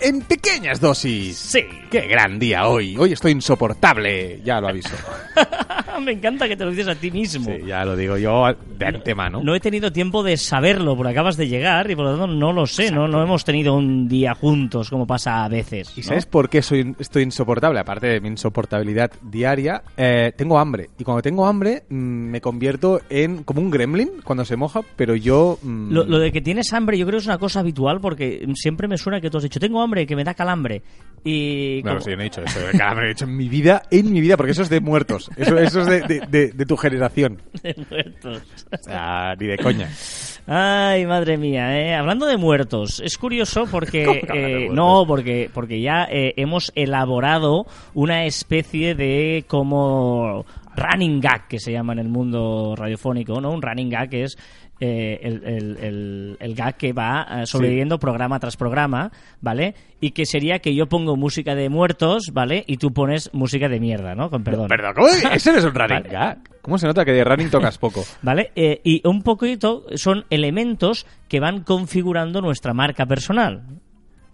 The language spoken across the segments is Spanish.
en pequeñas dosis. Sí. Qué gran día hoy. Hoy estoy insoportable. Ya lo aviso. Me encanta que te lo dices a ti mismo. Sí, ya lo digo yo de antemano. No he tenido tiempo de saberlo porque acabas de llegar y por lo tanto no lo sé. No, no hemos tenido un día juntos como pasa a veces. ¿Y ¿no? sabes por qué soy, estoy insoportable? Aparte de mi insoportabilidad diaria, eh, tengo hambre. Y cuando tengo hambre, mm, me convierto en como un gremlin cuando se moja, pero yo... mm, Lo, lo de que tienes hambre yo creo que es una cosa habitual porque siempre me suena que tú has dicho tengo hambre, que me da calambre. Y No, como- sí, no he dicho eso. de calambre, he dicho en mi vida, en mi vida, porque eso es de muertos. Eso, eso es de, de- de- de tu generación. de muertos. Sea, ni de coña. Ay, madre mía, ¿eh? hablando de muertos, es curioso porque ¿Cómo que hablas de eh, no, porque porque ya eh, hemos elaborado una especie de como running gag que se llama en el mundo radiofónico, ¿no? Un running gag que es eh, el, el- el- el gag que va eh, sobreviviendo programa tras programa, ¿vale? Y que sería que yo pongo música de muertos, ¿vale? Y tú pones música de mierda, ¿no? Con perdón. Perdón, ¿cómo? Ese no es un running Vale. gag. ¿Cómo se nota que de running tocas poco? ¿Vale? Eh, y un poquito son elementos que van configurando nuestra marca personal.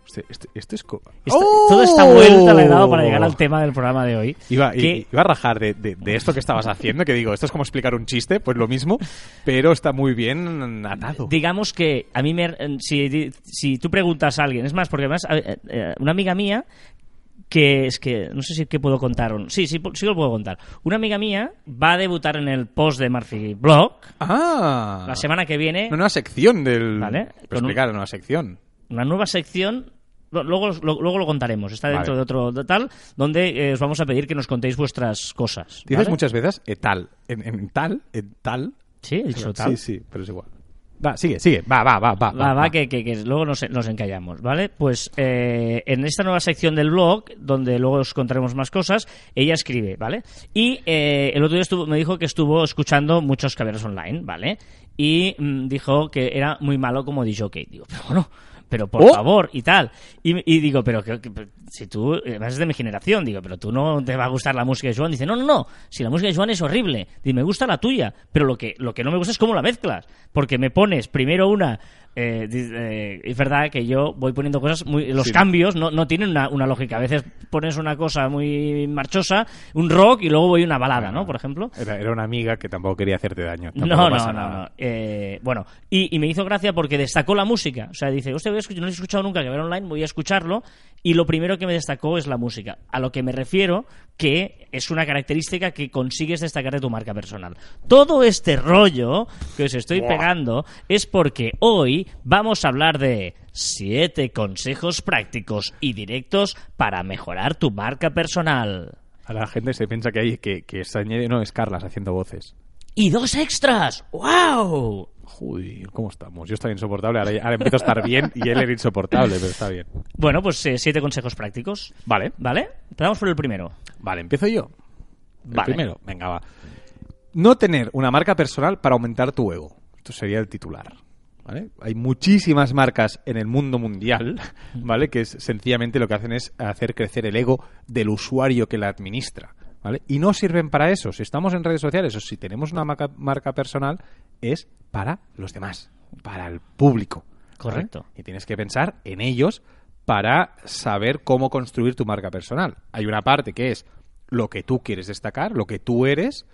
Este- este- esto es... Esta- ¡Oh! Toda esta vuelta la he dado para llegar al tema del programa de hoy. Iba, que- a rajar de, de- de esto que estabas haciendo, que digo, esto es como explicar un chiste, pues lo mismo, pero está muy bien atado. digamos que a mí me, si, si tú preguntas a alguien, es más, porque además eh, eh, una amiga mía que es que no sé si qué puedo contar o no. Sí, sí, sí lo puedo contar. Una amiga mía va a debutar en el post de Murphy Blog Ah, la semana que viene. una nueva sección del... Vale, un- explicar, una nueva sección. una nueva sección. Luego, lo- luego lo contaremos. Está dentro Vale. de otro de tal, donde eh, os vamos a pedir que nos contéis vuestras cosas. Dices ¿vale? muchas veces eh, tal, en, en tal, en tal. Sí, he dicho tal. Sí, sí, pero es igual. Va, sigue, sigue, va, va, va, va. Va, va, que, que- que luego nos, nos encallamos, ¿vale? Pues eh, en esta nueva sección del blog, donde luego os contaremos más cosas, ella escribe, ¿vale? Y eh, el otro día estuvo, me dijo que estuvo escuchando muchos caballeros online, ¿vale? Y mm, dijo que era muy malo como DJ. Digo, pero bueno, pero por ¡Oh! favor, y tal. Y, y digo, pero que, que- si tú eres de mi generación, digo, pero tú no te va a gustar la música de Joan. Dice, no, no, no, si la música de Joan es horrible. Dice, me gusta la tuya, pero lo que, lo que no me gusta es cómo la mezclas. Porque me pones primero una... eh, eh, es verdad que yo voy poniendo cosas muy... Los Sí. cambios no, no tienen una, una lógica. A veces pones una cosa muy marchosa, un rock, y luego voy una balada, ¿no? Por ejemplo. Era, era una amiga que tampoco quería hacerte daño. No, no, no, no. Eh, bueno, y, y me hizo gracia porque destacó la música. O sea, dice, escuchar- no he escuchado nunca que ver online, voy a escucharlo. Y lo primero que me destacó es la música. A lo que me refiero que es una característica que consigues destacar de tu marca personal. Todo este rollo que os estoy Buah. pegando es porque hoy vamos a hablar de siete consejos prácticos y directos para mejorar tu marca personal. A la gente se piensa que hay que, que se añade, no, es Carlas haciendo voces. ¡Y dos extras! ¡Wow! Joder, ¿cómo estamos? Yo estaba insoportable, ahora, ahora empiezo a estar bien y él era insoportable, pero está bien. Bueno, pues eh, siete consejos prácticos. Vale, ¿Vale? Empezamos por el primero. vale, empiezo yo. El Vale. primero, venga, va. No tener una marca personal para aumentar tu ego. Esto sería el titular. ¿Vale? Hay muchísimas marcas en el mundo mundial, ¿vale? Que es, sencillamente lo que hacen es hacer crecer el ego del usuario que la administra, ¿vale? Y no sirven para eso. Si estamos en redes sociales o si tenemos una marca, marca personal, es para los demás, para el público. ¿vale? Correcto. Y tienes que pensar en ellos para saber cómo construir tu marca personal. Hay una parte que es lo que tú quieres destacar, lo que tú eres,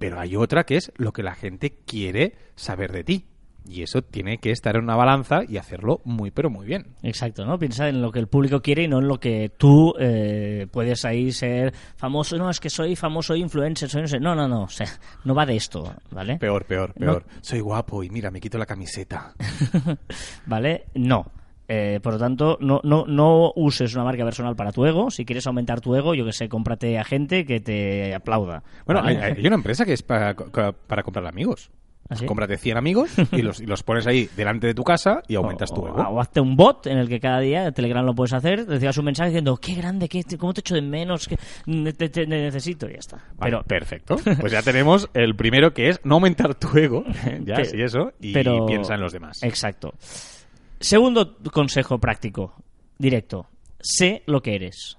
pero hay otra que es lo que la gente quiere saber de ti. Y eso tiene que estar en una balanza y hacerlo muy, pero muy bien. Exacto, ¿no? Piensa en lo que el público quiere y no en lo que tú eh, puedes ahí ser famoso. No, es que soy famoso influencer, soy no sé. No, no, no. O sea, no va de esto, ¿vale? Peor, peor, No. peor. Soy guapo y mira, me quito la camiseta. ¿Vale? No. Eh, por lo tanto, no, no, no uses una marca personal para tu ego. Si quieres aumentar tu ego, yo que sé, cómprate a gente que te aplauda. Bueno, ¿vale? hay, hay una empresa que es para, para comprar amigos. ¿Ah, sí? Cómprate 100 amigos y los, y los pones ahí delante de tu casa y aumentas tu ego. O, hazte un bot en el que cada día, Telegram lo puedes hacer, recibas un mensaje diciendo, qué grande, qué, cómo te echo de menos, que ne- te, te- te necesito, y ya está. Vale, Pero, perfecto. Pues ya tenemos el primero que es no aumentar tu ego, ya, sí, eso, y pero- piensa en los demás. Exacto. Segundo consejo práctico, directo. Sé lo que eres.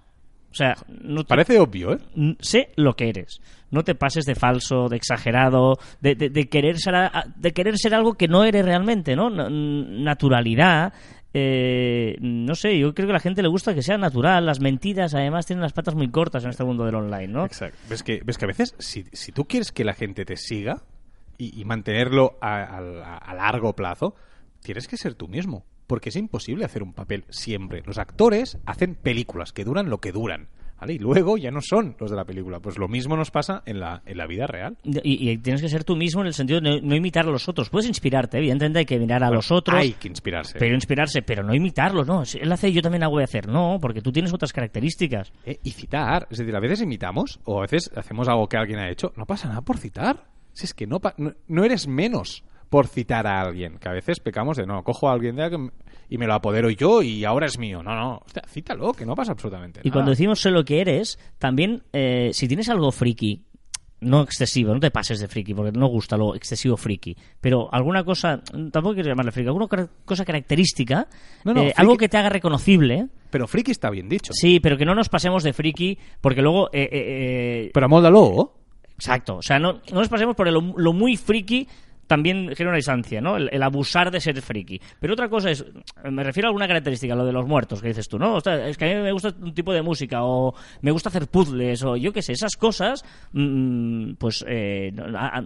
O sea, no te- Parece obvio, ¿eh? sé lo que eres. No te pases de falso, de exagerado, de, de- de querer, ser, a- de querer ser algo que no eres realmente, ¿no? Naturalidad. eh, no sé, yo creo que a la gente le gusta que sea natural. Las mentiras, además, tienen las patas muy cortas en este mundo del online, ¿no? Exacto. ¿Ves que, ves que a veces, si, si tú quieres que la gente te siga y, y mantenerlo a, a- a largo plazo, tienes que ser tú mismo. Porque es imposible hacer un papel siempre. Los actores hacen películas que duran lo que duran. ¿vale? Y luego ya no son los de la película. Pues lo mismo nos pasa en la, en la vida real. Y, y tienes que ser tú mismo en el sentido de no, no imitar a los otros. Puedes inspirarte, evidentemente hay que mirar a los otros. Hay que inspirarse. Pero inspirarse, pero no imitarlos, no. Si él hace, yo también hago de hacer. No, porque tú tienes otras características. Eh, y citar. Es decir, a veces imitamos o a veces hacemos algo que alguien ha hecho. No pasa nada por citar. Si es que no, no, no eres menos por citar a alguien. Que a veces pecamos de, no, cojo a alguien de alguien y me lo apodero yo y ahora es mío. No, no. Hostia, cítalo, que no pasa absolutamente Y nada. cuando decimos sé lo que eres, también eh, si tienes algo friki, no excesivo, no te pases de friki, porque no gusta lo excesivo friki, pero alguna cosa, tampoco quiero llamarle friki, alguna cosa característica, No, no, eh, algo que te haga reconocible, Pero friki está bien dicho. sí, pero que no nos pasemos de friki, porque luego... eh, eh, Pero amóldalo. Exacto, o sea, no, no nos pasemos por lo, lo muy friki también genera una distancia, ¿no? El, el abusar de ser friki. Pero otra cosa es, me refiero a alguna característica, lo de los muertos, que dices tú, ¿no? Ostras, es que a mí me gusta un tipo de música, o me gusta hacer puzzles, o yo qué sé, esas cosas, mm, pues eh, no, a- a-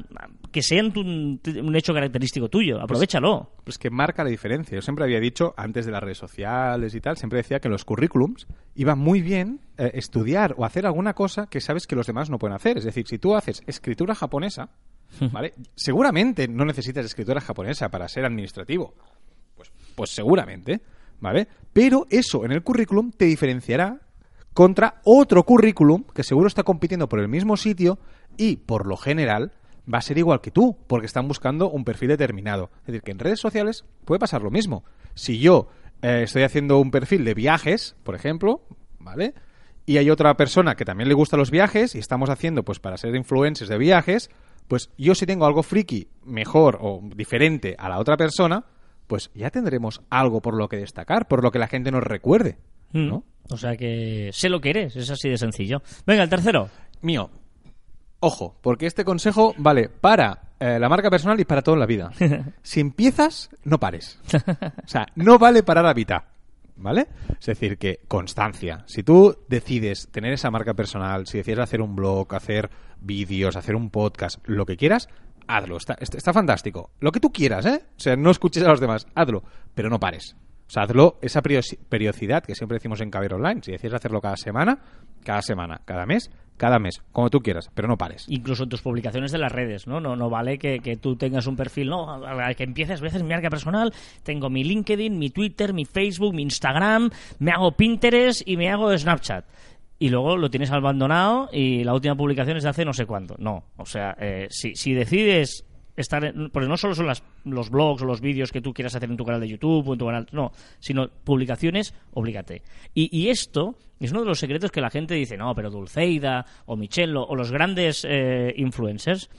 que sean tu- un hecho característico tuyo, aprovechalo. Pues que marca la diferencia. Yo siempre había dicho, antes de las redes sociales y tal, siempre decía que en los currículums iba muy bien eh, estudiar o hacer alguna cosa que sabes que los demás no pueden hacer. Es decir, si tú haces escritura japonesa, ¿vale? Seguramente no necesitas escritura japonesa para ser administrativo. Pues, pues seguramente, ¿vale? Pero eso en el currículum te diferenciará contra otro currículum que seguro está compitiendo por el mismo sitio y, por lo general, va a ser igual que tú, porque están buscando un perfil determinado. Es decir, que en redes sociales puede pasar lo mismo. Si yo eh, estoy haciendo un perfil de viajes, por ejemplo, ¿vale? Y hay otra persona que también le gustan los viajes y estamos haciendo, pues para ser influencers de viajes, pues yo si tengo algo friki mejor o diferente a la otra persona, pues ya tendremos algo por lo que destacar, por lo que la gente nos recuerde, ¿no? Mm. O sea que sé lo que eres, es así de sencillo. Venga, el tercero. Mío, ojo, porque este consejo vale para eh, la marca personal y para toda la vida. Si empiezas, no pares. O sea, no vale parar a mitad. ¿Vale? Es decir, que constancia. Si tú decides tener esa marca personal, si decides hacer un blog, hacer vídeos, hacer un podcast, lo que quieras, hazlo. Está, está, fantástico. Lo que tú quieras, ¿eh? O sea, no escuches a los demás, hazlo. Pero no pares. O sea, hazlo esa periodicidad que siempre decimos en Caber Online. Si decides hacerlo cada semana, cada semana, cada mes, cada mes, como tú quieras, pero no pares. incluso en tus publicaciones de las redes, ¿no? No, no vale que, que tú tengas un perfil, no, a la que empieces, veces mi marca personal, tengo mi LinkedIn, mi Twitter, mi Facebook, mi Instagram, me hago Pinterest y me hago Snapchat. Y luego lo tienes abandonado y la última publicación es de hace no sé cuánto. No, o sea, eh, si, si decides estar en- porque no solo son las, los blogs o los vídeos que tú quieras hacer en tu canal de YouTube o en tu canal, no, sino publicaciones, oblígate. Y, y esto es uno de los secretos que la gente dice, no, pero Dulceida o Michello o los grandes eh, influencers,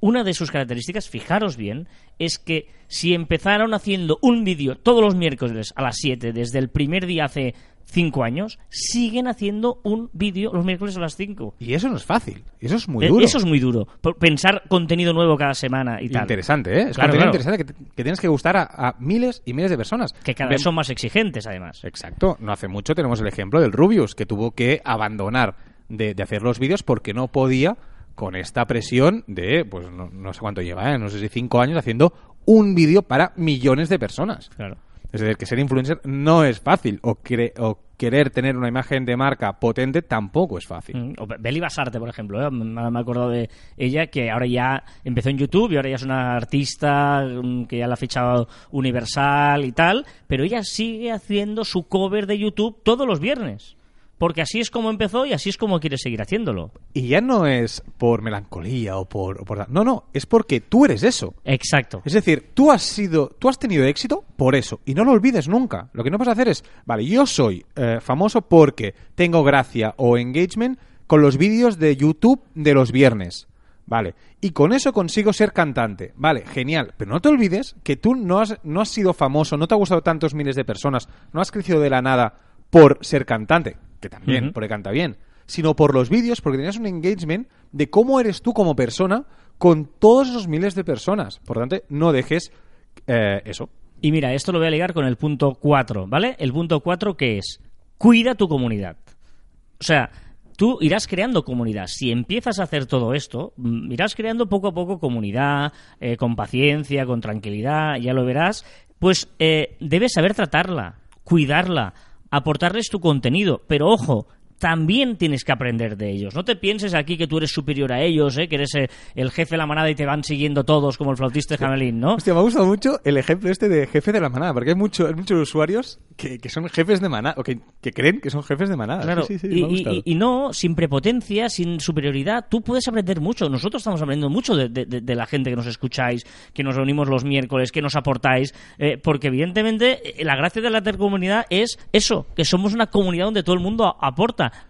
una de sus características, fijaros bien, es que si empezaron haciendo un vídeo todos los miércoles a las 7 desde el primer día hace 5 años, siguen haciendo un vídeo los miércoles a las 5. Y eso no es fácil. Eso es muy Eh, duro. Eso es muy duro. Pensar contenido nuevo cada semana y tal. Interesante, ¿eh? Es Claro, contenido claro. interesante que, tienes que gustar a, a miles y miles de personas. Que cada vez son más exigentes, además. Exacto. No hace mucho tenemos el ejemplo del Rubius, que tuvo que abandonar de, de hacer los vídeos porque no podía con esta presión de, pues no, no sé cuánto lleva, ¿eh? no sé si cinco años haciendo un vídeo para millones de personas. Claro. Es decir, que ser influencer no es fácil o, querer tener una imagen de marca potente tampoco es fácil. Mm, o Be- Beli Basarte, por ejemplo, ¿eh? me me acordado de ella que ahora ya empezó en YouTube y ahora ya es una artista mm, que ya la ha fichado Universal y tal, pero ella sigue haciendo su cover de YouTube todos los viernes. Porque así es como empezó y así es como quiere seguir haciéndolo. Y ya no es por melancolía o por, o por... No, no, es porque tú eres eso. Exacto. Es decir, tú has sido, tú has tenido éxito por eso y no lo olvides nunca. Lo que no vas a hacer es, vale, yo soy eh, famoso porque tengo gracia o engagement con los vídeos de YouTube de los viernes. Vale. Y con eso consigo ser cantante. Vale, genial. Pero no te olvides que tú no has, no has sido famoso, no te ha gustado tantos miles de personas, no has crecido de la nada por ser cantante, que también, Ujú. porque canta bien, sino por los vídeos, porque tenías un engagement de cómo eres tú como persona con todos esos miles de personas. Por lo tanto, no dejes eh, eso. Y mira, esto lo voy a ligar con el punto 4, ¿vale? El punto 4 que es, cuida tu comunidad. O sea, tú irás creando comunidad. Si empiezas a hacer todo esto, mm, irás creando poco a poco comunidad, eh, con paciencia, con tranquilidad, ya lo verás. Pues eh, debes saber tratarla, cuidarla, aportarles tu contenido. Pero ojo, también tienes que aprender de ellos. No te pienses aquí que tú eres superior a ellos, ¿eh? que eres eh, el jefe de la manada y te van siguiendo todos como el flautista de Jamelín, ¿no? Hostia, me ha gustado mucho el ejemplo este de jefe de la manada, porque hay, mucho, hay muchos usuarios que, que son jefes de manada, o que, que creen que son jefes de manada. Claro, Sí, sí, sí, y, y- y- no, sin prepotencia, sin superioridad, tú puedes aprender mucho. Nosotros estamos aprendiendo mucho de, de- de- la gente que nos escucháis, que nos reunimos los miércoles, que nos aportáis, eh, porque evidentemente eh, la gracia de la intercomunidad es eso, que somos una comunidad donde todo el mundo a-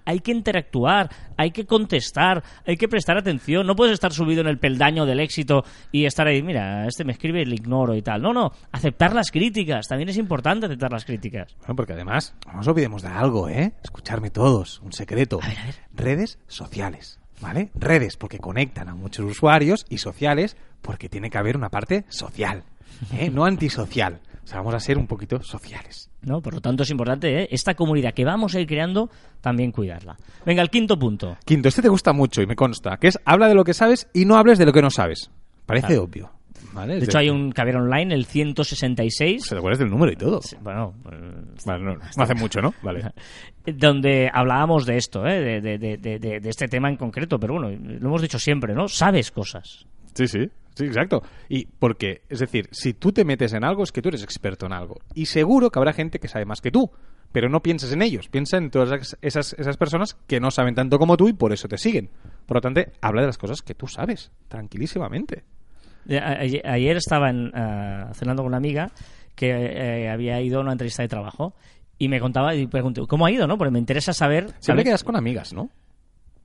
Hay que interactuar, hay que contestar, hay que prestar atención. No puedes estar subido en el peldaño del éxito y estar ahí, mira, este me escribe y le ignoro y tal. No, no, aceptar las críticas, también es importante aceptar las críticas. Bueno, porque además, no nos olvidemos de algo, ¿eh? Escucharme todos, un secreto. A ver, a ver. Redes sociales, ¿vale? Redes porque conectan a muchos usuarios y sociales porque tiene que haber una parte social, ¿eh? No antisocial. O sea, vamos a ser un poquito sociales. ¿no? Por lo tanto, es importante ¿eh? esta comunidad que vamos a ir creando, también cuidarla. Venga, el quinto punto. Quinto, este te gusta mucho y me consta, que es habla de lo que sabes y no hables de lo que no sabes. Parece Claro. obvio, ¿vale? De hecho, hay un caber online, el 166, ¿Se te acuerdas del número y todo? bueno, pues, Vale, no, no hace mucho, ¿no? Vale. donde hablábamos de esto, ¿eh? de, de- de- de- de- de este tema en concreto, pero bueno, lo hemos dicho siempre, ¿no? Sabes cosas. Sí, sí, sí, exacto. Y porque, es decir, si tú te metes en algo es que tú eres experto en algo. Y seguro que habrá gente que sabe más que tú. Pero no pienses en ellos, piensa en todas esas, esas personas que no saben tanto como tú y por eso te siguen. Por lo tanto, habla de las cosas que tú sabes, tranquilísimamente. Eh, Ayer, estaba en, ah, cenando con una amiga que eh, había ido a una entrevista de trabajo y me contaba y pregunté, ¿cómo ha ido? no Porque me interesa saber... Siempre quedas con amigas, ¿no?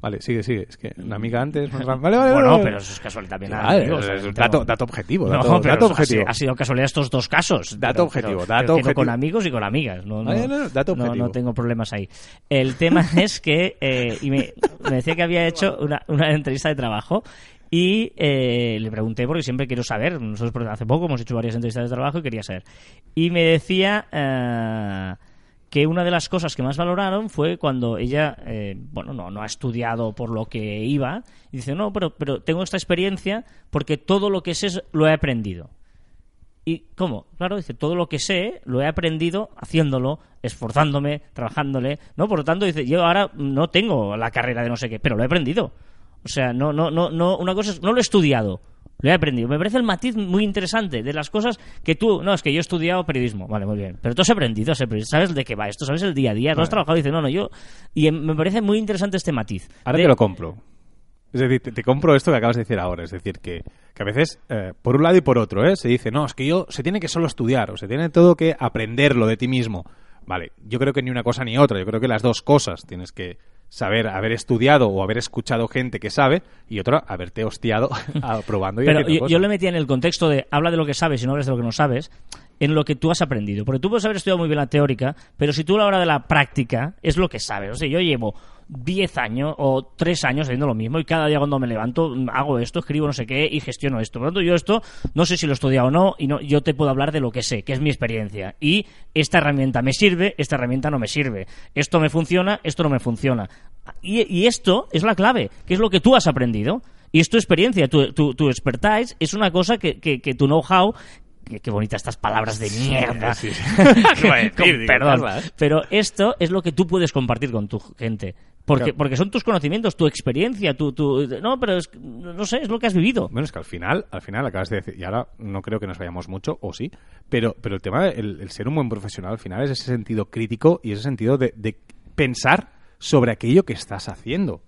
Vale, sigue, sigue. Es que una amiga antes... Vale, vale, vale. Bueno, vale. pero eso es casual también. O es- tengo- dato, dato objetivo. No, Dato, pero dato ha objetivo. sido- Ha sido casualidad estos dos casos. Dato Pero- objetivo, pero- dato pero objetivo. con amigos y con amigas. No, no, Ah, no, no, dato no- objetivo. no tengo problemas ahí. El tema es que eh, y me, me decía que había hecho una, una entrevista de trabajo y eh, le pregunté porque siempre quiero saber. Nosotros hace poco hemos hecho varias entrevistas de trabajo y quería saber. Y me decía eh, que una de las cosas que más valoraron fue cuando ella, eh, bueno, no, no ha estudiado por lo que iba, y dice, no, pero, pero tengo esta experiencia porque todo lo que sé lo he aprendido. ¿Y cómo? Claro, dice, todo lo que sé lo he aprendido haciéndolo, esforzándome, trabajándole, ¿no? Por lo tanto, dice, yo ahora no tengo la carrera de no sé qué, pero lo he aprendido. O sea, no, no, no, no, una cosa es, no lo he estudiado, lo he aprendido. Me parece el matiz muy interesante de las cosas que tú, no, es que yo he estudiado periodismo, vale, muy bien, pero tú has aprendido, has aprendido, sabes de qué va esto, sabes el día a día, lo has Vale. trabajado, dice, no, no, yo, y em- me parece muy interesante este matiz. Ahora De- te lo compro. Es decir, te, te compro esto que acabas de decir ahora. Es decir, que, que a veces, eh, por un lado y por otro, ¿eh? se dice, no, es que yo se tiene que solo estudiar o se tiene todo que aprenderlo de ti mismo. Vale, yo creo que ni una cosa ni otra. Yo creo que las dos cosas tienes que saber haber estudiado o haber escuchado gente que sabe y otra, haberte hostiado probando y Pero yo le metía en el contexto de habla de lo que sabes y no hables de lo que no sabes, en lo que tú has aprendido. Porque tú puedes haber estudiado muy bien la teórica, pero si tú a la hora de la práctica es lo que sabes. O sea, yo llevo 10 años o 3 años haciendo lo mismo y cada día cuando me levanto mm, hago esto, escribo no sé qué y gestiono esto. Por lo tanto, yo esto no sé si lo he estudiado o no y no, yo te puedo hablar de lo que sé, que es mi experiencia. Y esta herramienta me sirve, esta herramienta no me sirve. Esto me funciona, esto no me funciona. Y, y esto es la clave, que es lo que tú has aprendido. Y es tu experiencia, tu, tu, tu expertise es una cosa que, que, que tu know-how. que- Qué bonitas estas palabras de mierda. sí, sí. Con- decir, digo, perdón. Pero esto es lo que tú puedes compartir con tu gente. Porque, Claro. porque son tus conocimientos, tu experiencia, tu, tu... No, pero es, no sé, es lo que has vivido. Bueno, es que al final, al final acabas de decir, y ahora no creo que nos vayamos mucho, o sí, pero, pero el tema del el ser un buen profesional al final es ese sentido crítico y ese sentido de, de pensar sobre aquello que estás haciendo,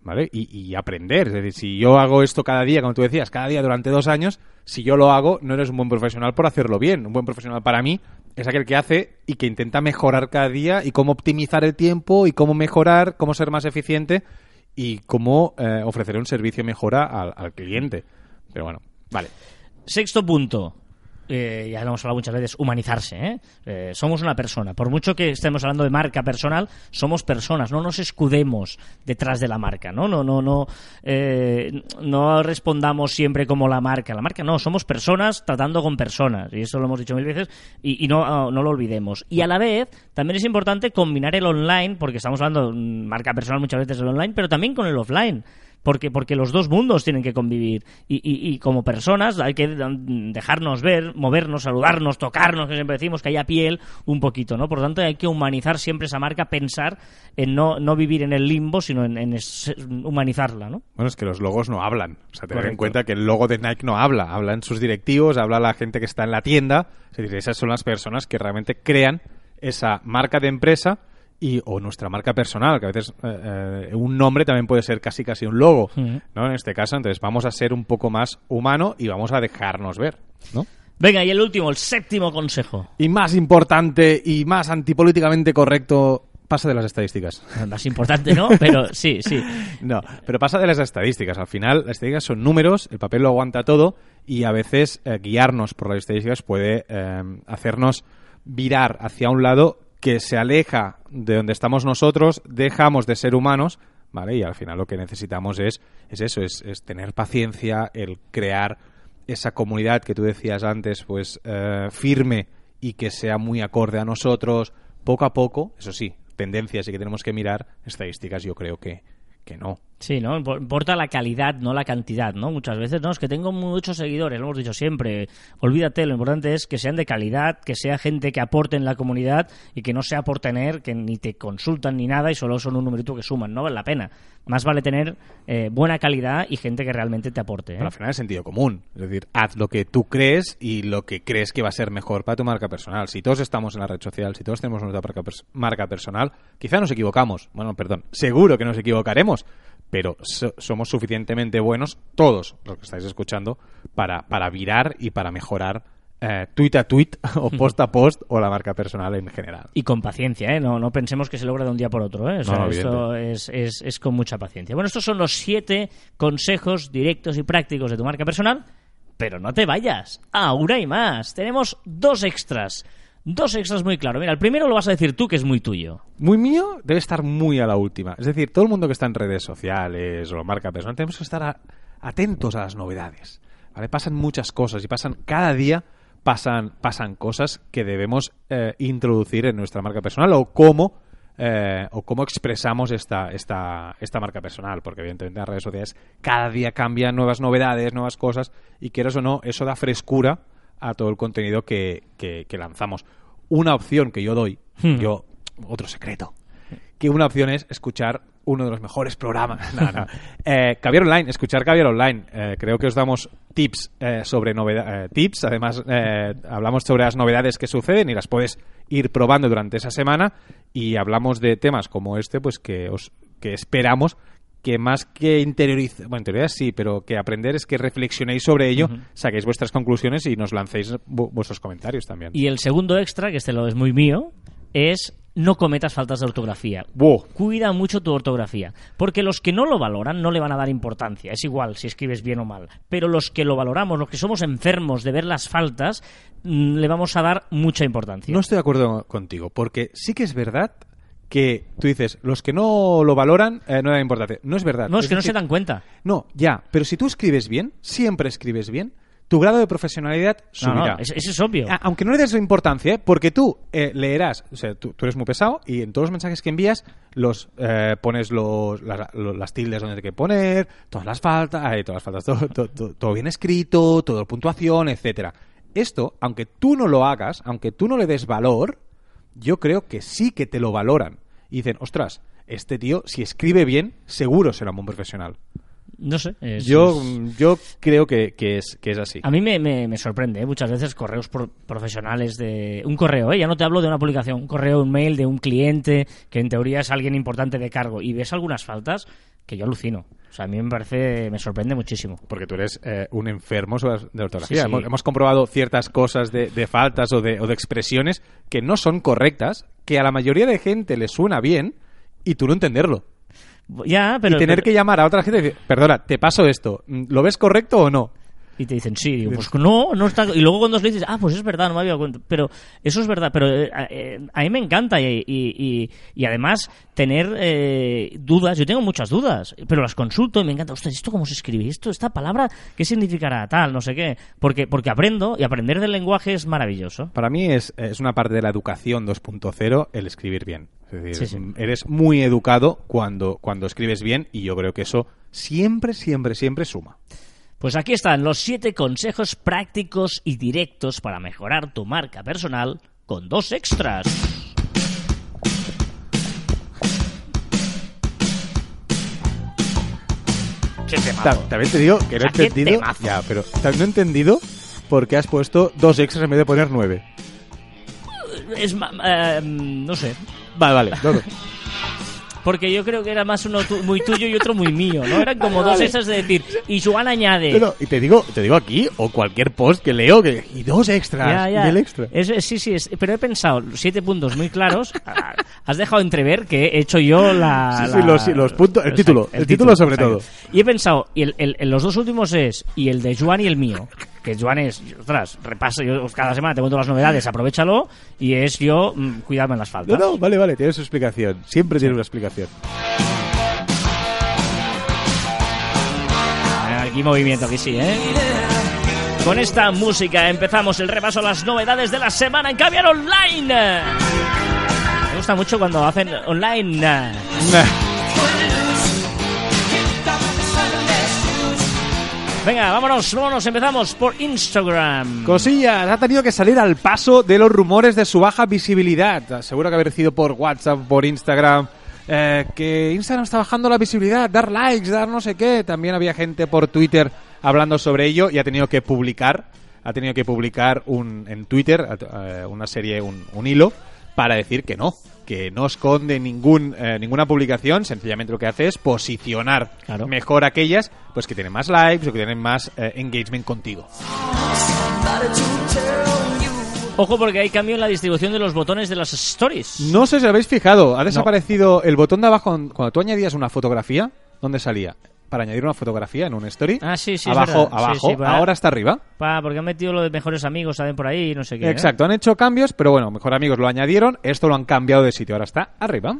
¿vale? Y, y aprender. Es decir, si yo hago esto cada día, como tú decías, cada día durante dos años, si yo lo hago, no eres un buen profesional por hacerlo bien. Un buen profesional para mí es aquel que hace y que intenta mejorar cada día y cómo optimizar el tiempo y cómo mejorar, cómo ser más eficiente y cómo eh, ofrecer un servicio mejora al, al cliente. Pero bueno, vale. Sexto punto. Eh, ya lo hemos hablado muchas veces, humanizarse. ¿eh? Eh, somos una persona. Por mucho que estemos hablando de marca personal, somos personas. No nos escudemos detrás de la marca. No, no, no, no, eh, no respondamos siempre como la marca. La marca no, somos personas tratando con personas. Y eso lo hemos dicho mil veces y, y no, ah, no lo olvidemos. Y a la vez, también es importante combinar el online, porque estamos hablando de marca personal muchas veces del online, pero también con el offline porque, porque los dos mundos tienen que convivir. Y, y, y, como personas hay que dejarnos ver, movernos, saludarnos, tocarnos, que siempre decimos que haya piel un poquito, ¿no? Por lo tanto, hay que humanizar siempre esa marca, pensar en no, no vivir en el limbo, sino en, en es, humanizarla, ¿no? Bueno, es que los logos no hablan. O sea, tener en cuenta que el logo de Nike no habla. Hablan sus directivos, habla la gente que está en la tienda. Es decir, esas son las personas que realmente crean esa marca de empresa y, o nuestra marca personal, que a veces eh, eh, un nombre también puede ser casi casi un logo, ¿no? En este caso, entonces vamos a ser un poco más humano y vamos a dejarnos ver, ¿no? Venga, y el último, el séptimo consejo. Y más importante y más antipolíticamente correcto, pasa de las estadísticas. Más importante, ¿no? Pero sí, sí. no, pero pasa de las estadísticas. Al final, las estadísticas son números, el papel lo aguanta todo y a veces eh, guiarnos por las estadísticas puede eh, hacernos virar hacia un lado que se aleja de donde estamos nosotros, dejamos de ser humanos, ¿vale? Y al final lo que necesitamos es, es eso, es, tener paciencia, el crear esa comunidad que tú decías antes, pues eh, firme y que sea muy acorde a nosotros, poco a poco, eso sí, tendencias y que tenemos que mirar, estadísticas yo creo que, que no. Sí, ¿no? Importa la calidad, no la cantidad, ¿no? Muchas veces, no, es que tengo muchos seguidores, lo hemos dicho siempre. Olvídate, lo importante es que sean de calidad, que sea gente que aporte en la comunidad y que no sea por tener, que ni te consultan ni nada y solo son un numerito que suman, no vale la pena. Más vale tener eh, buena calidad y gente que realmente te aporte. ¿eh? Al final es sentido común. Es decir, haz lo que tú crees y lo que crees que va a ser mejor para tu marca personal. Si todos estamos en la red social, si todos tenemos nuestra marca personal, quizá nos equivocamos. Bueno, perdón, seguro que nos equivocaremos pero so somos suficientemente buenos, todos los que estáis escuchando, para, para virar y para mejorar eh, tweet a tweet o post a post o la marca personal en general. Y con paciencia, ¿eh? No, no pensemos que se logra de un día por otro, ¿eh? O sea, no, esto es, es, es con mucha paciencia. Bueno, estos son los siete consejos directos y prácticos de tu marca personal, pero no te vayas. Ahora hay más. Tenemos dos extras. Dos extras muy claros. Mira, el primero lo vas a decir tú, que es muy tuyo. Muy mío debe estar muy a la última. Es decir, todo el mundo que está en redes sociales o marca personal, tenemos que estar a, atentos a las novedades. ¿vale? Pasan muchas cosas y pasan cada día pasan, pasan cosas que debemos eh, introducir en nuestra marca personal o cómo eh, o cómo expresamos esta, esta, esta marca personal, porque evidentemente en las redes sociales cada día cambian nuevas novedades, nuevas cosas, y quieras o no, eso da frescura a todo el contenido que, que, que lanzamos. Una opción que yo doy, hmm. yo, otro secreto, que una opción es escuchar uno de los mejores programas. No, no. Eh, Caviar Online, escuchar Caviar Online. Eh, creo que os damos tips eh, sobre novedades. tips, además hablamos sobre las novedades que suceden y las puedes ir probando durante esa semana y hablamos de temas como este, pues que os que esperamos que más que interiorizar, bueno, interiorizar sí, pero que aprender es que reflexionéis sobre ello, uh -huh. saquéis vuestras conclusiones y nos lancéis vuestros comentarios también. Y el segundo extra, que este lo es muy mío, es no cometas faltas de ortografía. Wow. Cuida mucho tu ortografía. Porque los que no lo valoran no le van a dar importancia. Es igual si escribes bien o mal. Pero los que lo valoramos, los que somos enfermos de ver las faltas, mmm, le vamos a dar mucha importancia. No estoy de acuerdo contigo. Porque sí que es verdad que tú dices, los que no lo valoran eh, no le dan importancia. No es verdad. No, es, es que decir, no se dan cuenta. No, ya. Pero si tú escribes bien, siempre escribes bien, tu grado de profesionalidad subirá. No, no, eso, es obvio. Aunque no le des importancia, ¿eh? porque tú eh, leerás, o sea, tú, tú, eres muy pesado y en todos los mensajes que envías los eh, pones los, las, los, las, tildes donde hay que poner, todas las faltas, todas las faltas, todo, todo, todo, todo bien escrito, toda puntuación, etcétera. Esto, aunque tú no lo hagas, aunque tú no le des valor, yo creo que sí que te lo valoran. Y dicen, ostras, este tío, si escribe bien, seguro será un buen profesional. No sé. Es, yo, es... yo creo que, que, es, que es así. A mí me, me, me sorprende ¿eh? muchas veces correos profesionales de. Un correo, ¿eh? ya no te hablo de una publicación, un correo, un mail de un cliente que en teoría es alguien importante de cargo y ves algunas faltas que yo alucino. O sea, a mí me parece, me sorprende muchísimo. Porque tú eres eh, un enfermo de ortografía. Sí, sí. Hemos, hemos, comprobado ciertas cosas de, de faltas o de, o de expresiones que no son correctas, que a la mayoría de gente le suena bien y tú no entenderlo. Ya, pero... y tener pero- que llamar a otra gente y decir, perdona, te paso esto, ¿lo ves correcto o no? Y te dicen, sí, digo, pues no, no está... Y luego cuando os lo dices, ah, pues es verdad, no me había dado cuenta. Pero eso es verdad, pero eh, eh, a mí me encanta y, y, y- y además tener eh, dudas, yo tengo muchas dudas, pero las consulto y me encanta, ostras, ¿esto cómo se escribe? ¿Esto, esta palabra, qué significará tal? No sé qué. Porque, porque aprendo y aprender del lenguaje es maravilloso. Para mí es, es una parte de la educación 2.0 el escribir bien. Es decir, Sí, sí. eres muy educado cuando, cuando escribes bien y yo creo que eso siempre, siempre, siempre suma. Pues aquí están los siete consejos prácticos y directos para mejorar tu marca personal con dos extras. ¡Qué Ta- temazo! También te digo que no he qué entendido. temazo. Ya, pero también no he entendido por qué has puesto dos extras en vez de poner nueve. Es ma- eh, no sé. Vale, vale. no, no. Porque yo creo que era más uno tu- muy tuyo y otro muy mío, ¿no? Eran como dos Vale. extras de decir, y Joan añade. No, y te digo, te digo aquí, o cualquier post que leo, que, y dos extras, Ya, ya. y el extra. Es- sí, sí, es- pero he pensado, siete puntos muy claros. Ah, Has dejado entrever que he hecho yo la. Sí, sí, la- los- los puntos- el título, el título sobre todo. Y he pensado, y el, el- el- los dos últimos es, y el de Joan y el mío. Que Joan es, ostras, repaso, yo cada semana te cuento las novedades, aprovechalo. Y es yo, mm, cuidarme en las No, faltas. no, vale, vale, tiene su explicación. Siempre tiene una explicación. Aquí movimiento, aquí sí, ¿eh? Con esta música empezamos el repaso a las novedades de la semana en Caviar Online. Me gusta mucho cuando hacen online. Venga, vámonos, vámonos, empezamos por Instagram. Cosillas, ha tenido que salir al paso de los rumores de su baja visibilidad. Seguro que haber sido por WhatsApp, por Instagram. eh, que Instagram está bajando la visibilidad, dar likes, dar no sé qué. También había gente por Twitter hablando sobre ello y ha tenido que publicar, ha tenido que publicar un, en Twitter eh, una serie, un, un hilo para decir que no, que no esconde ningún, eh, ninguna publicación, sencillamente lo que hace es posicionar Claro. mejor aquellas pues que tienen más likes o que tienen más eh, engagement contigo. Ojo porque hay cambio en la distribución de los botones de las stories. No sé si habéis fijado, ha desaparecido el botón de abajo cuando tú añadías una fotografía, ¿dónde salía? Para añadir una fotografía en un story. Ah, sí, sí, es Abajo. Sí, abajo, sí, para- ahora está arriba. Pa, porque han metido lo de mejores amigos, saben por ahí, no sé qué. ¿eh? Exacto, han hecho cambios, pero bueno, mejor amigos lo añadieron, esto lo han cambiado de sitio, ahora está arriba.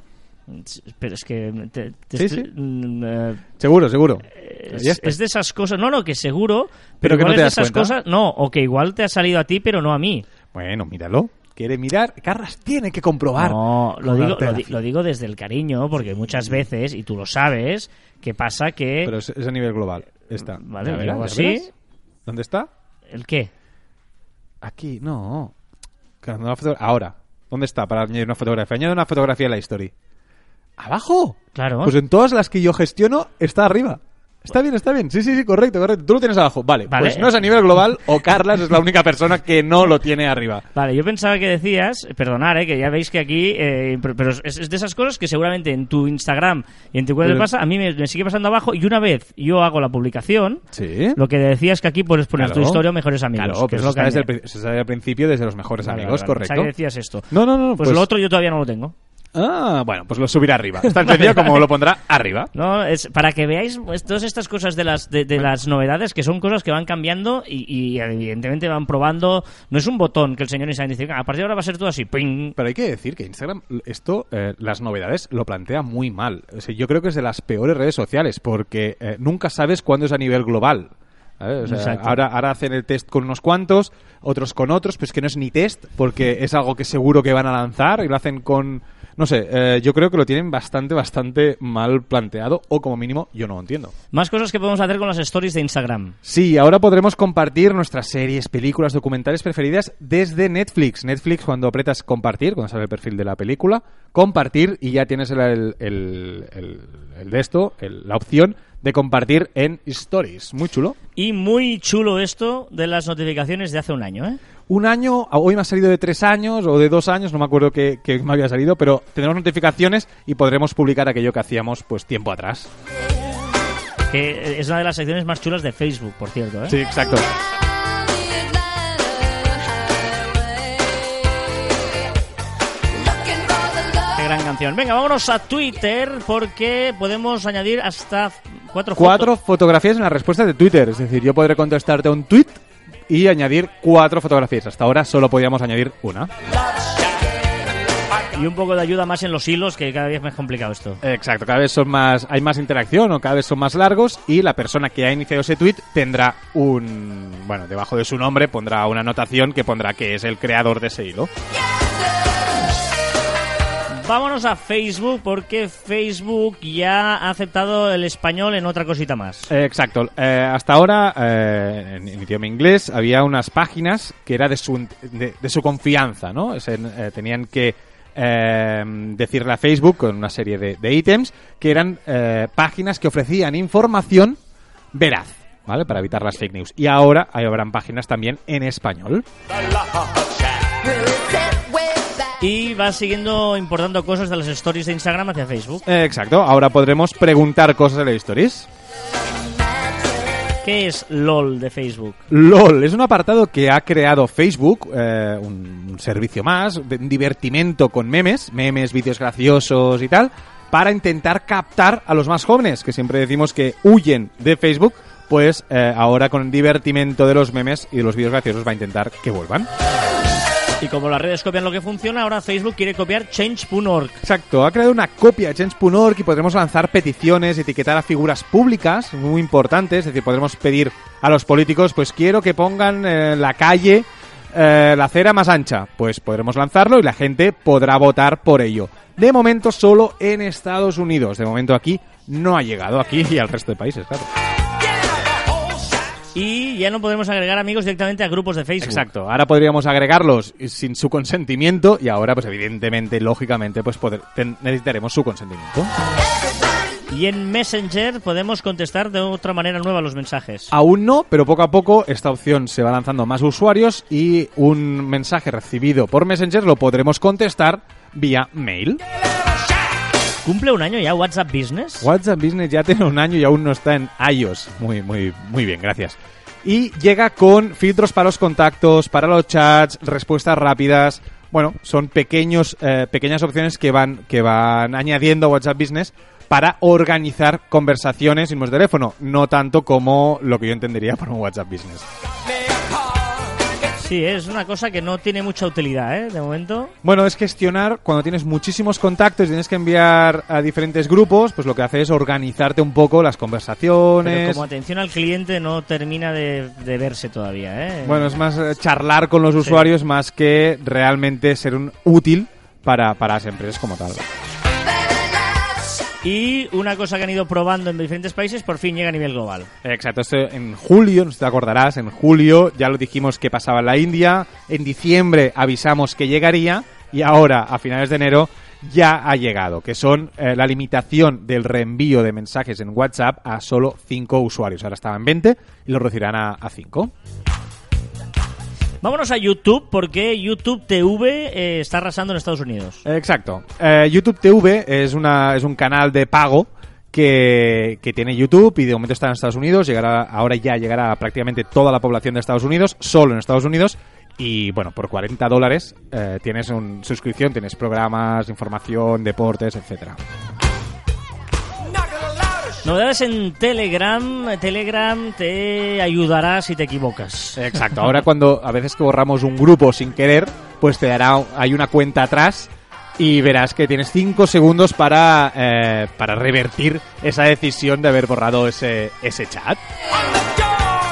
Pero es que... te- te Sí, estoy- sí. eh, Seguro, seguro. Es, de esas cosas, no, no, que seguro, Pero pero, que no te es de esas cuenta. cosas, no, o que igual te ha salido a ti, pero no a mí. Bueno, míralo. Quiere mirar. Carras tiene que comprobar. No, lo digo, lo, di- digo desde el cariño, porque muchas veces, y tú lo sabes, que pasa que... Pero es, es a nivel global. Está. Vale, Ya lo verás, digo ya así. verás. ¿Dónde está? ¿El qué? Aquí, no. Ahora. ¿Dónde está para añadir una fotografía? Añade una fotografía a la historia. ¿Abajo? Claro. Pues en todas las que yo gestiono está arriba. Está bien, está bien. Sí, sí, sí, correcto, correcto. Tú lo tienes abajo. Vale, Vale. pues no es a nivel global o Carlas es la única persona que no lo tiene arriba. Vale, yo pensaba que decías, perdonar, eh, que ya veis que aquí, eh, pero es, es de esas cosas que seguramente en tu Instagram y en tu cuenta pasa, a mí me, me sigue pasando abajo y una vez yo hago la publicación, Sí. lo que decías que aquí puedes poner Claro. tu historia o mejores amigos. Claro, que pero es lo que desde el, el principio, desde los mejores Vale, amigos, vale, vale. Pensaba correcto. que decías esto. No, no, no. Pues, lo otro yo todavía no lo tengo. Ah, bueno, pues lo subirá arriba. Es tan sencillo como lo pondrá arriba. No, es para que veáis pues, todas estas cosas de las de, de las novedades que son cosas que van cambiando y, y evidentemente van probando. No es un botón que el señor Instagram dice, "Ah, a partir de ahora va a ser todo así. ¡ping! Pero hay que decir que Instagram, esto, eh, las novedades, lo plantea muy mal. O sea, yo creo que es de las peores redes sociales porque eh, nunca sabes cuándo es a nivel global. ahora, ahora hacen el test con unos cuantos, otros con otros, pues que no es ni test porque es algo que seguro que van a lanzar y lo hacen con... No sé, eh, yo creo que lo tienen bastante, bastante mal planteado o como mínimo yo no lo entiendo. Más cosas que podemos hacer con las stories de Instagram. Sí, ahora podremos compartir nuestras series, películas, documentales preferidas desde Netflix. Netflix, cuando apretas compartir, cuando sale el perfil de la película, compartir y ya tienes el, el, el- el- el de esto, el- la opción de compartir en Stories. Muy chulo. Y muy chulo esto de las notificaciones de hace un año, ¿eh? Un año, hoy me ha salido de tres años o de dos años, no me acuerdo qué me había salido, pero tendremos notificaciones y podremos publicar aquello que hacíamos pues tiempo atrás. Que es una de las secciones más chulas de Facebook, por cierto, ¿eh? Sí, exacto. Qué gran canción. Venga, vámonos a Twitter porque podemos añadir hasta cuatro, Cuatro fotos. fotografías en la respuesta de Twitter. Es decir, yo podré contestarte a un tweet y añadir cuatro fotografías. Hasta ahora solo podíamos añadir una. Y un poco de ayuda más en los hilos, que cada vez es más complicado esto. Exacto, cada vez son más, hay más interacción o cada vez son más largos y la persona que ha iniciado ese tweet tendrá un, bueno, debajo de su nombre pondrá una anotación que pondrá que es el creador de ese hilo. Vámonos a Facebook porque Facebook ya ha aceptado el español en otra cosita más. Eh, exacto. Eh, hasta ahora, eh, en, en idioma inglés, había unas páginas que era de su, de, de su confianza, ¿no? Es en- eh, tenían que eh, decirle a Facebook con una serie de, de ítems que eran eh, páginas que ofrecían información veraz, ¿vale? Para evitar las fake news. Y ahora ahí habrán páginas también en español. Y va siguiendo importando cosas de las stories de Instagram hacia Facebook. Eh, exacto. Ahora podremos preguntar cosas de las stories. ¿Qué es LOL de Facebook? LOL es un apartado que ha creado Facebook, eh, un, un servicio más, de un divertimento con memes, memes, vídeos graciosos y tal, para intentar captar a los más jóvenes, que siempre decimos que huyen de Facebook, pues eh, ahora con el divertimento de los memes y de los vídeos graciosos va a intentar que vuelvan. Y como las redes copian lo que funciona, ahora Facebook quiere copiar change.org. Exacto, ha creado una copia de Change.org y podremos lanzar peticiones, etiquetar a figuras públicas muy importantes, es decir, podremos pedir a los políticos, pues quiero que pongan eh, la calle, eh, la acera más ancha, pues podremos lanzarlo y la gente podrá votar por ello. De momento solo en Estados Unidos, de momento aquí no ha llegado, aquí y al resto de países, claro. Y ya no podremos agregar amigos directamente a grupos de Facebook. Exacto, ahora podríamos agregarlos sin su consentimiento y ahora pues evidentemente, lógicamente, pues poder- ten- necesitaremos su consentimiento. Y en Messenger podemos contestar de otra manera nueva los mensajes. Aún no, pero poco a poco esta opción se va lanzando a más usuarios y un mensaje recibido por Messenger lo podremos contestar vía mail. ¿Cumple un año ya WhatsApp Business? WhatsApp Business ya tiene un año y aún no está en iOS. Muy, muy, muy bien, gracias. Y llega con filtros para los contactos, para los chats, respuestas rápidas. Bueno, son pequeños, eh, pequeñas opciones que van, que van añadiendo a WhatsApp Business para organizar conversaciones en nuestro teléfono, no tanto como lo que yo entendería por un WhatsApp Business. Sí, es una cosa que no tiene mucha utilidad, ¿eh? De momento. Bueno, es gestionar cuando tienes muchísimos contactos y tienes que enviar a diferentes grupos, pues lo que hace es organizarte un poco las Pero conversaciones. como atención al cliente no termina de, de verse todavía, ¿eh? Bueno, es más eh, charlar con los Sí. usuarios más que realmente ser un útil para, para las empresas como tal. Y una cosa que han ido probando en diferentes países por fin llega a nivel global. Exacto, esto en julio, no te acordarás, en julio ya lo dijimos que pasaba en la India, en diciembre avisamos que llegaría y ahora, a finales de enero, ya ha llegado, que son eh, la limitación del reenvío de mensajes en WhatsApp a solo 5 usuarios. Ahora estaban 20 y lo reducirán a 5. Vámonos a YouTube porque YouTube TV eh, está arrasando en Estados Unidos. Exacto. Eh, YouTube TV es, una, es un canal de pago que, que tiene YouTube y de momento está en Estados Unidos. Llegará, ahora ya llegará a prácticamente toda la población de Estados Unidos, solo en Estados Unidos. Y bueno, por 40 dólares eh, tienes una suscripción, tienes programas, información, deportes, etcétera. Novedades en Telegram. Telegram te ayudará si te equivocas. Exacto. Ahora cuando a veces que borramos un grupo sin querer, pues te dará hay una cuenta atrás y verás que tienes 5 segundos para, eh, para revertir esa decisión de haber borrado ese, ese chat.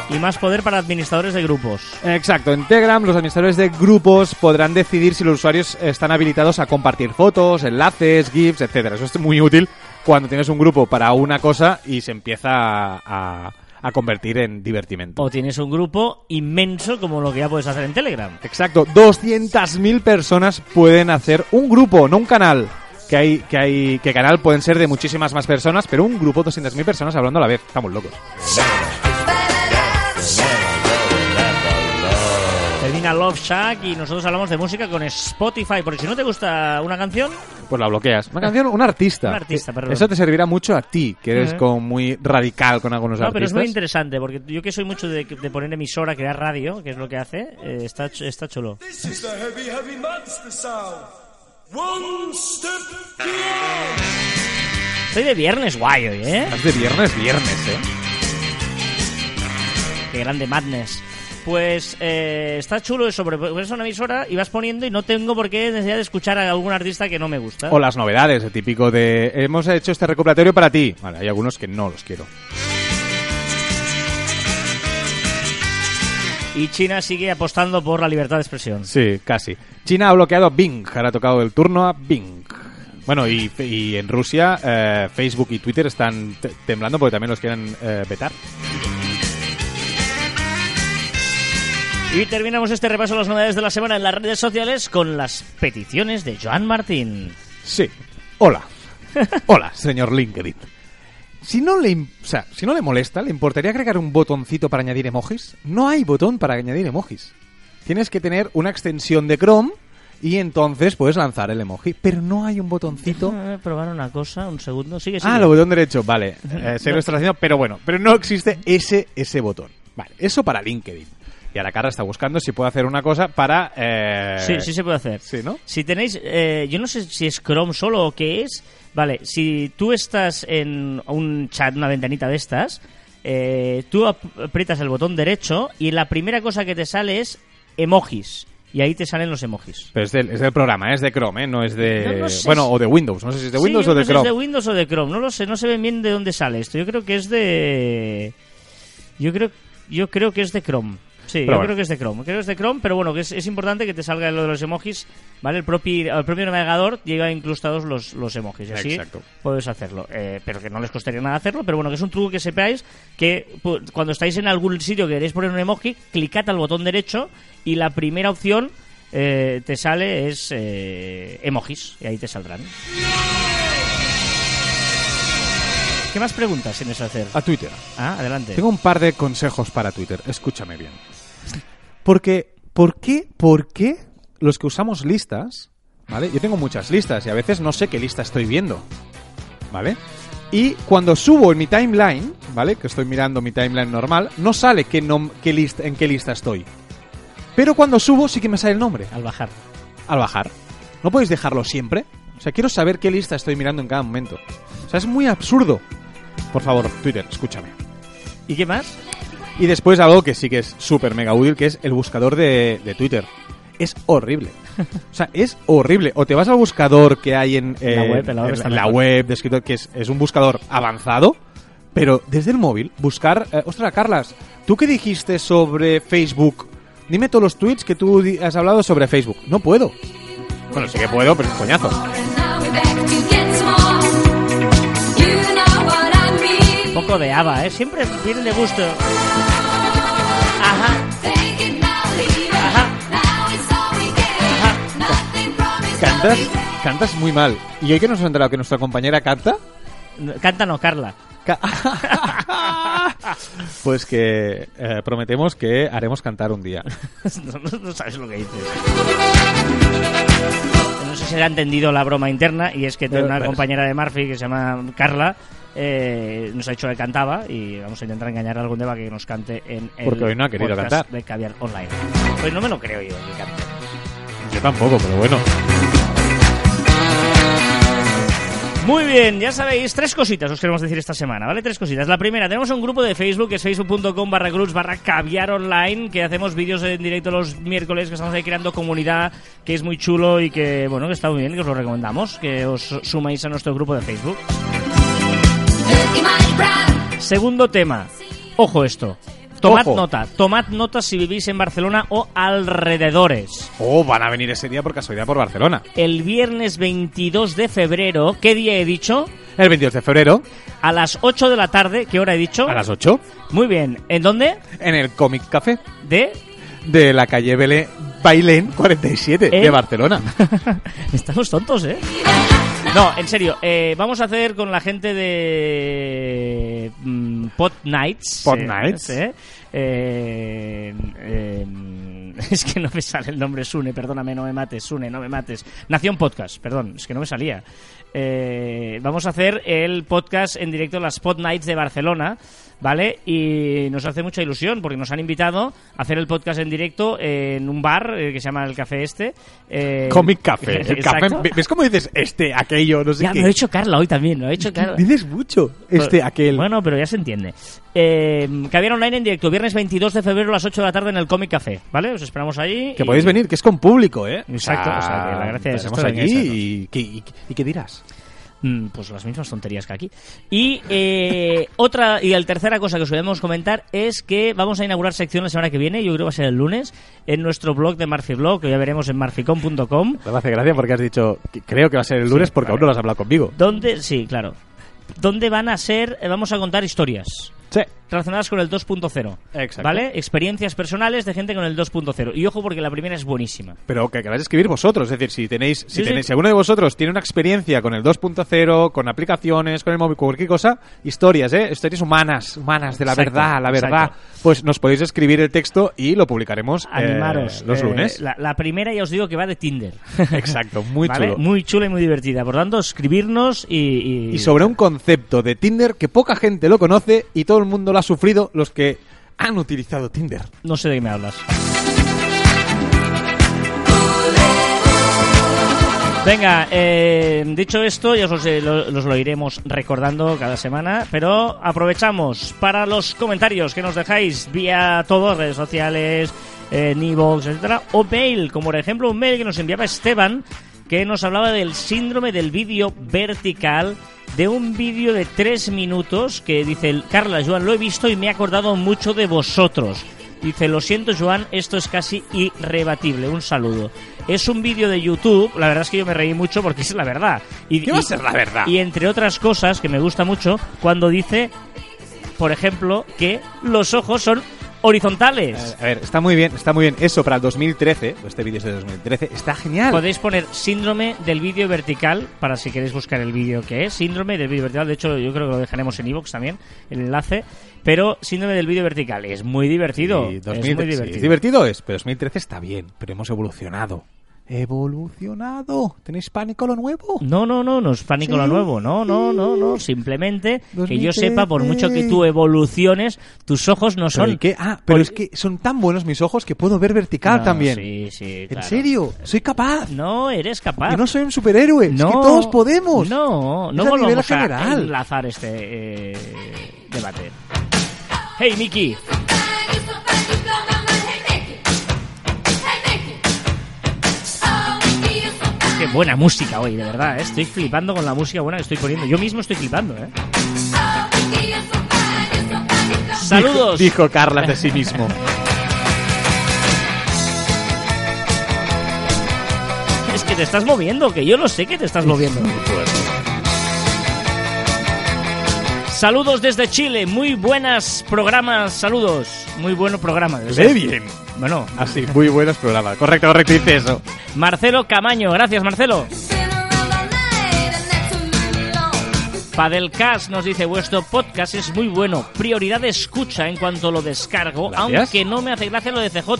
Y más poder para administradores de grupos. Exacto, en Telegram los administradores de grupos podrán decidir si los usuarios están habilitados a compartir fotos, enlaces, GIFs, etcétera. Eso es muy útil cuando tienes un grupo para una cosa y se empieza a, a- a convertir en divertimento. O tienes un grupo inmenso como lo que ya puedes hacer en Telegram. Exacto, 200.000 personas pueden hacer un grupo, no un canal. Que hay, que hay, que canal pueden ser de muchísimas más personas, pero un grupo, 200.000 personas hablando a la vez. Estamos locos. Love Shack y nosotros hablamos de música con Spotify. Porque si no te gusta una canción, Pues la bloqueas. Una canción, un artista. Un artista, perdón. Eso te servirá mucho a ti, que eres Ujú. como muy radical con algunos No, pero es artistas. muy interesante, porque yo que soy mucho de, de poner emisora, crear radio, que es lo que hace, eh, está, está chulo. This is the heavy, heavy monster sound. Estoy de viernes guay hoy, ¿eh? Es de viernes, viernes, ¿eh? Qué grande Madness. Pues eh, está chulo eso, porque pones una emisora y vas poniendo y no tengo por qué necesidad de escuchar a algún artista que no me gusta. O las novedades, el típico de hemos hecho este recopilatorio para ti. Vale, hay algunos que no los quiero. Y China sigue apostando por la libertad de expresión. Sí, casi. China ha bloqueado a Bing, ahora ha tocado el turno a Bing. Bueno, y, y en Rusia eh, Facebook y Twitter están te- temblando porque también los quieren eh, vetar. Y terminamos este repaso a las novedades de la semana en las redes sociales con las peticiones de Joan Martín. Sí. Hola. Hola, señor LinkedIn. Si no, le, o sea, si no le molesta, ¿le importaría agregar un botoncito para añadir emojis? No hay botón para añadir emojis. Tienes que tener una extensión de Chrome y entonces puedes lanzar el emoji. Pero no hay un botoncito. Déjame probar una cosa, un segundo. Sigue, sigue. Ah, el botón derecho, vale. Eh, sé lo estás haciendo, pero bueno, pero no existe ese, ese botón. Vale, eso para LinkedIn. Y ahora Carla está buscando si puede hacer una cosa para... eh, Sí, sí se puede hacer. Sí, ¿no? Si tenéis, eh, yo no sé si es Chrome solo o qué es. Vale, si tú estás en un chat, una ventanita de estas, eh, tú ap- aprietas el botón derecho y la primera cosa que te sale es emojis. Y ahí te salen los emojis. Pero es del, es del programa, es de Chrome, ¿eh? no es de... No, no sé bueno, si- o de Windows, no sé si es de Windows o de no sé si Chrome. es de Windows o de Chrome, no lo sé, no se ve bien de dónde sale esto. Yo creo que es de... Yo creo, yo creo que es de Chrome. Sí, Pero yo bueno. creo que es de Chrome. Creo que es de Chrome, pero bueno, que es, es importante que te salga lo de los emojis, ¿vale? El propio, el propio navegador lleva incrustados los, los emojis, y así Exacto. puedes hacerlo. Eh, pero que no les costaría nada hacerlo, pero bueno, que es un truco que sepáis que pu- cuando estáis en algún sitio que queréis poner un emoji, clicad al botón derecho y la primera opción eh, te sale es eh, emojis, y ahí te saldrán. ¿Qué más preguntas tienes a hacer? A Twitter. Ah, adelante. Tengo un par de consejos para Twitter. Escúchame bien. Porque, ¿por qué, por qué los que usamos listas, ¿vale? Yo tengo muchas listas y a veces no sé qué lista estoy viendo, ¿vale? Y cuando subo en mi timeline, ¿vale? Que estoy mirando mi timeline normal, no sale qué nom- qué lista, en qué lista estoy. Pero cuando subo sí que me sale el nombre, Al bajar. al bajar. ¿No podéis dejarlo siempre? O sea, quiero saber qué lista estoy mirando en cada momento. O sea, es muy absurdo. Por favor, Twitter, escúchame. ¿Y qué más? Y después algo que sí que es súper mega útil, que es el buscador de, de Twitter. Es horrible. O sea, es horrible. O te vas al buscador que hay en, eh, La web, en la web en la web de escritor, que es, es un buscador avanzado, pero desde el móvil, buscar... eh, ostras, Carlas, ¿tú qué dijiste sobre Facebook? Dime todos los tweets que tú has hablado sobre Facebook. No puedo. Bueno, sí que puedo, pero es un coñazo. Un poco de ABBA, ¿eh? Siempre vienen de gusto. Ajá, ajá, ajá. Cantas, cantas muy mal. Y hoy que nos hemos enterado que nuestra compañera canta... Canta no, Carla. Pues que eh, prometemos que haremos cantar un día. no, no- sabes lo que dices. No sé si se ha entendido la broma interna y es que Pero- una compañera de Murphy que se llama Carla eh, nos ha dicho que cantaba y vamos a intentar engañar a algún día para que nos cante en el Porque hoy no ha querido cantar. de Caviar Online. Pues no me lo creo yo que cante. Yo tampoco, pero bueno. Muy bien, ya sabéis, tres cositas os queremos decir esta semana, ¿vale? Tres cositas. La primera, tenemos un grupo de Facebook, que es facebook.com barra groups barra caviar online, que hacemos vídeos en directo los miércoles, que estamos ahí creando comunidad, que es muy chulo y que, bueno, que está muy bien, que os lo recomendamos, que os sumáis a nuestro grupo de Facebook. Segundo tema, ojo esto, tomad Ojo. nota, tomad nota si vivís en Barcelona o alrededores. Oh, van a venir ese día por casualidad por Barcelona. El viernes 22 de febrero, ¿qué día he dicho? El 22 de febrero, A las 8 de la tarde, ¿qué hora he dicho? a las 8, Muy bien. ¿En dónde? en el Comic Café De. de la calle Belén, Bailén 47 ¿Eh? de Barcelona. Estamos tontos, ¿eh? No, en serio. eh, vamos a hacer con la gente de. mm, Pod Nights. Pod eh, Nights. eh, eh, eh, es que no me sale el nombre Sune, perdóname, no me mates, Sune, no me mates. Nación Podcast, perdón, es que no me salía. Eh, vamos a hacer el podcast en directo, las Pod Nights de Barcelona, ¿vale? Y nos hace mucha ilusión porque nos han invitado a hacer el podcast en directo en un bar eh, que se llama el Café Este. eh, Comic Café. El café. ¿Ves cómo dices este, aquello, no sé Ya, qué? me lo ha hecho Carla hoy también, lo ha hecho Carla. Dices mucho. Este, aquel. Bueno, pero ya se entiende. Eh, Caviar Online en directo, viernes 22 de febrero a las 8 de la tarde en el Comic Café, ¿vale? Os esperamos allí. que y- podéis venir, que es con público, ¿eh? Exacto, o sea, que la gracia es allí y, ¿qué- y, y qué dirás? Mm, Pues las mismas tonterías que aquí. Y eh, otra y la tercera cosa que os queremos comentar es que vamos a inaugurar sección la semana que viene, yo creo que va a ser el lunes, en nuestro blog de Marfiblog, que ya veremos en marficom.com, Me hace gracia porque has dicho, que creo que va a ser el lunes porque aún no lo has hablado conmigo. donde, sí, claro, donde van a ser, eh, vamos a contar historias Sí. Relacionadas con el 2.0. Exacto. ¿Vale? Experiencias personales de gente con el 2.0. Y ojo porque la primera es buenísima. Pero que queráis escribir vosotros, es decir, si tenéis, si Sí, tenéis, sí. si alguno de vosotros tiene una experiencia con el 2.0, con aplicaciones, con el móvil, con cualquier cosa, historias, ¿eh? Historias humanas, humanas, de la Exacto, verdad, la verdad. exacto. Pues nos podéis escribir el texto y lo publicaremos eh, los Eh, lunes. la, la primera ya os digo que va de Tinder. Exacto, muy ¿Vale? chulo. Muy chula y muy divertida. Por tanto, escribirnos y... y- Y sobre un concepto de Tinder que poca gente lo conoce y todo el mundo lo ha sufrido los que han utilizado Tinder. No sé de qué me hablas. Venga, eh, dicho esto, ya os lo, los lo iremos recordando cada semana, pero aprovechamos para los comentarios que nos dejáis vía todas redes sociales, eh, etcétera, o mail, como por ejemplo un mail que nos enviaba Esteban, que nos hablaba del síndrome del vídeo vertical, de un vídeo de tres minutos que dice, Carla, Joan, lo he visto y me he acordado mucho de vosotros. Dice, lo siento Joan, esto es casi irrebatible. Un saludo. Es un vídeo de YouTube, la verdad es que yo me reí mucho porque es la verdad. Y, ¿Qué va a y- ser la verdad? Y entre otras cosas que me gusta mucho, cuando dice, por ejemplo, que los ojos son horizontales. A ver, está muy bien, está muy bien. Eso para el 2013, este vídeo es de 2013, está genial. Podéis poner síndrome del vídeo vertical para si queréis buscar el vídeo que es. Síndrome del vídeo vertical. De hecho, yo creo que lo dejaremos en iVoox también, el enlace. Pero síndrome del vídeo vertical. Es muy divertido. Sí, es 2013, muy sí, divertido. divertido es, pero 2013 está bien, pero hemos evolucionado. Evolucionado. ¿Tenéis pánico a lo nuevo? No, no, no, no es pánico Sí, lo nuevo. No, no, no, no. Simplemente que yo 2013. sepa, por mucho que tú evoluciones, tus ojos no ¿Pero son. qué? Ah, pero es que son tan buenos mis ojos que puedo ver vertical No, también. Sí, sí. ¿En claro. serio? Soy capaz. No, eres capaz. Que no soy un superhéroe. es que todos podemos. No, no Es a nivel volvamos a general. enlazar este eh, debate. Hey, Miki. Qué buena música hoy, de verdad. ¿eh? Estoy flipando con la música buena que estoy poniendo. Yo mismo estoy flipando, ¿eh? Saludos. Dijo Carla de sí mismo. Es que te estás moviendo, que yo lo sé que te estás moviendo. Saludos desde Chile, muy buenas programas, saludos, muy bueno programa. ser. bien. Bueno, Así, muy buenos programas. Correcto, correcto, dice eso. Marcelo Camaño, gracias Marcelo. Padelcast nos dice, vuestro podcast es muy bueno, prioridad de escucha en cuanto lo descargo, Gracias. aunque no me hace gracia lo de CJ.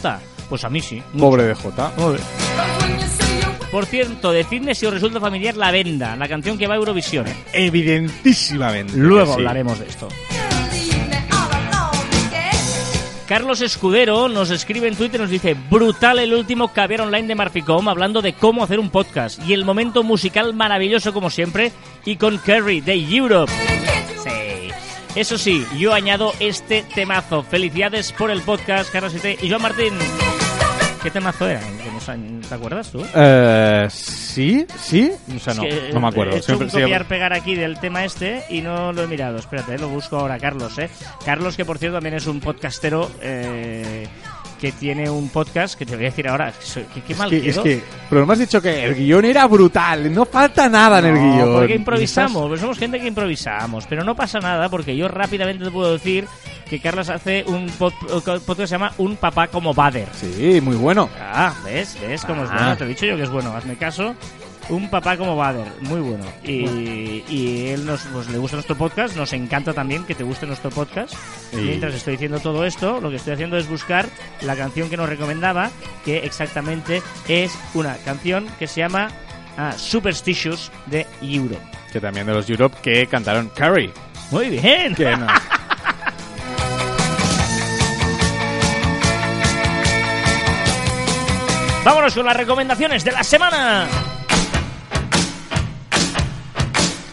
Pues a mí sí. Pobre de Jota. Por cierto, decidme si os resulta familiar La Venda, la canción que va a Eurovisión. Evidentísimamente. Luego sí. hablaremos de esto. Carlos Escudero nos escribe en Twitter y nos dice brutal el último caviar online de Marficom hablando de cómo hacer un podcast y el momento musical maravilloso como siempre y con Kerry de Europe. Sí. Eso sí, yo añado este temazo. Felicidades por el podcast, Carlos y y Joan Martín. ¿Qué temazo era? ¿Que nos han- ¿Te acuerdas tú? Eh, sí, sí. O sea, no, Es que, no me acuerdo. He hecho Siempre- un sí, copiar-pegar aquí del tema este y no lo he mirado. Espérate, lo busco ahora, Carlos. ¿eh? Carlos, que por cierto también es un podcastero eh, que tiene un podcast que te voy a decir ahora. Soy- ¿Qué, mal que, es que, pero me has dicho que el guion era brutal. No falta nada en el guion. porque improvisamos, pues somos gente que improvisamos, pero no pasa nada porque yo rápidamente te puedo decir que Carlos hace un pod- podcast que se llama Un papá como Bader. Sí, muy bueno. Ah, ¿ves? ¿Ves cómo es Ah. bueno? Te he dicho yo que es bueno, hazme caso. Un papá como Bader, muy bueno. Y, él nos pues, le gusta nuestro podcast, nos encanta también que te guste nuestro podcast. Sí. Mientras estoy diciendo todo esto, lo que estoy haciendo es buscar la canción que nos recomendaba, que exactamente es una canción que se llama ah, Superstitious de Europe. Que también de los Europe que cantaron Carrie. Muy bien. Vámonos con las recomendaciones de la semana.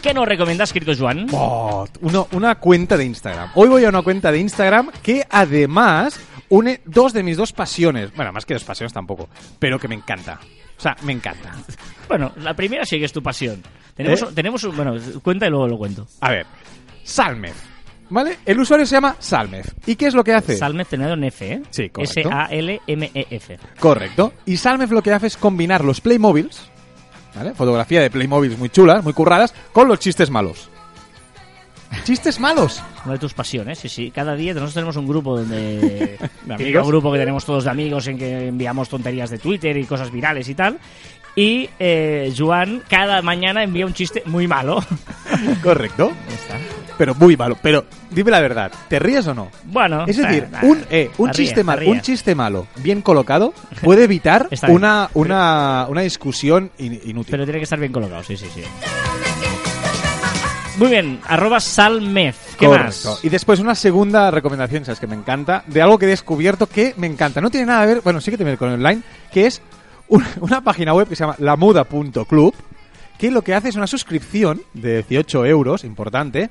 ¿Qué nos recomiendas, querido Joan? Oh, uno- una cuenta de Instagram. Hoy voy a una cuenta de Instagram que además une dos de mis dos pasiones. Bueno, más que dos pasiones tampoco, pero que me encanta. O sea, me encanta. Bueno, la primera sí que es tu pasión. Tenemos, ¿Eh? tenemos un- bueno, cuenta y luego lo cuento. A ver, Salmez. ¿Vale? El usuario se llama Salmez. ¿Y qué es lo que hace? Salmez terminado en F, ¿eh? Sí, correcto. S-A-L-M-E-F. Correcto. Y Salmez lo que hace es combinar los Playmobiles, ¿vale? Fotografía de Playmobiles muy chulas, muy curradas, con los chistes malos. ¿Chistes malos? Una de tus pasiones, sí, sí. Cada día nosotros tenemos un grupo donde... amigos? grupo que tenemos todos de amigos en que enviamos tonterías de Twitter y cosas virales y tal. Y eh, Joan cada mañana envía un chiste muy malo. Correcto. Está. Pero muy malo. Pero dime la verdad, ¿te ríes o no? Bueno, Es decir, eh, un, eh, un, chiste mal, ríes. un chiste malo bien colocado puede evitar una, una, una discusión in- inútil. Pero tiene que estar bien colocado, sí, sí, sí. Muy bien, arroba salmez. ¿Qué Correcto. más? Y después una segunda recomendación, sabes que me encanta, de algo que he descubierto que me encanta. No tiene nada que ver, bueno, sí que tiene que ver con online, que es un- una página web que se llama lamuda.club, que lo que hace es una suscripción de 18 euros, importante,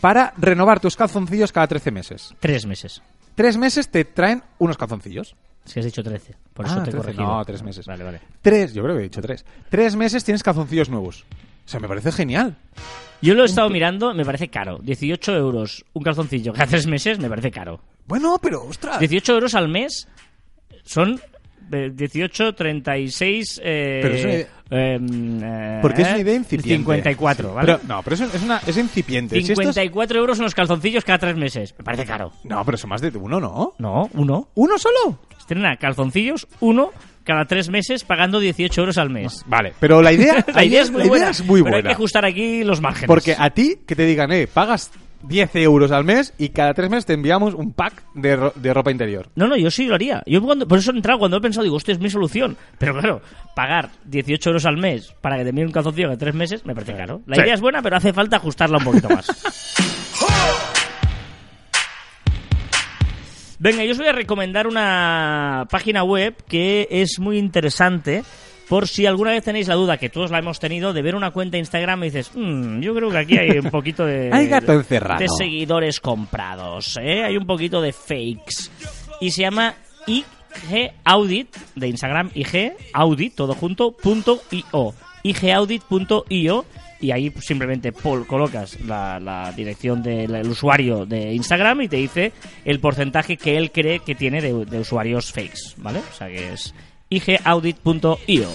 para renovar tus calzoncillos cada 13 meses. Tres meses. Tres meses te traen unos calzoncillos. Es que has dicho 13. Por eso Ah, te he 13. corregido. No, tres meses. Vale, vale. Tres, yo creo que he dicho tres. Tres meses tienes calzoncillos nuevos. O sea, me parece genial. Yo lo he estado mirando, me parece caro. 18 euros un calzoncillo cada tres meses me parece caro. Bueno, pero ostras. 18 euros al mes son 18, 36... Eh, Pero es una idea- em, eh, Porque es una idea incipiente. 54, Sí, ¿vale? Pero, no, pero eso es, una, es incipiente. Si esto es- 54 euros unos calzoncillos cada tres meses. Me parece caro. No, pero son más de uno, ¿no? No, uno. ¿Uno solo? Estrena calzoncillos, uno cada tres meses pagando 18 euros al mes. Vale, pero la idea, la idea es muy buena. es muy pero hay buena. que ajustar aquí los márgenes. Porque a ti, que te digan, eh, pagas 10 euros al mes y cada tres meses te enviamos un pack de, ro- de ropa interior. No, no, yo sí lo haría. Yo cuando, por eso he entrado, cuando he pensado, digo, hostia, es mi solución. Pero claro, pagar 18 euros al mes para que te envíen un calzoncillo de tres meses me parece caro. La Sí. idea es buena, pero hace falta ajustarla un poquito más. Venga, yo os voy a recomendar una página web que es muy interesante. Por si alguna vez tenéis la duda, que todos la hemos tenido, de ver una cuenta de Instagram y dices, "Mm, yo creo que aquí hay un poquito de... Hay gato encerrado. De seguidores comprados, ¿eh? Hay un poquito de fakes. Y se llama IG Audit, de Instagram IG Audit, todo junto, punto io. igaudit.io y ahí simplemente pol- colocas la, la dirección del el usuario de Instagram y te dice el porcentaje que él cree que tiene de, de usuarios fakes, ¿vale? O sea que es igaudit.io.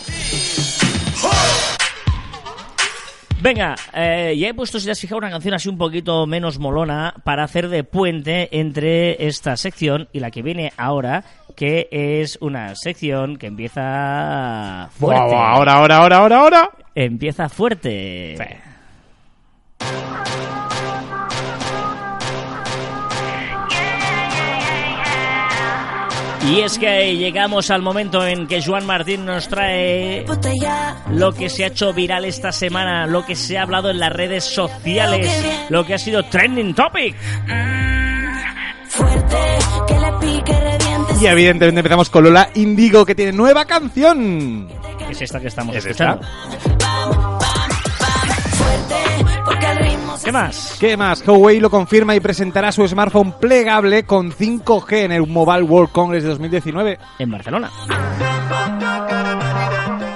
Venga, eh, ya he puesto, si te has fijado, una canción así un poquito menos molona para hacer de puente entre esta sección y la que viene ahora, que es una sección que empieza fuerte. Ahora, ahora, ahora, ahora, ahora. Empieza fuerte. Y es que llegamos al momento en que Juan Martín nos trae lo que se ha hecho viral esta semana, lo que se ha hablado en las redes sociales, lo que ha sido trending topic. Fuerte, que le pique, reviente. Y evidentemente empezamos con Lola Indigo, que tiene nueva canción. Es esta que estamos ¿Es escuchando. ¿Qué más? ¿Qué más? Huawei lo confirma y presentará su smartphone plegable con 5G en el Mobile World Congress de 2019. En Barcelona.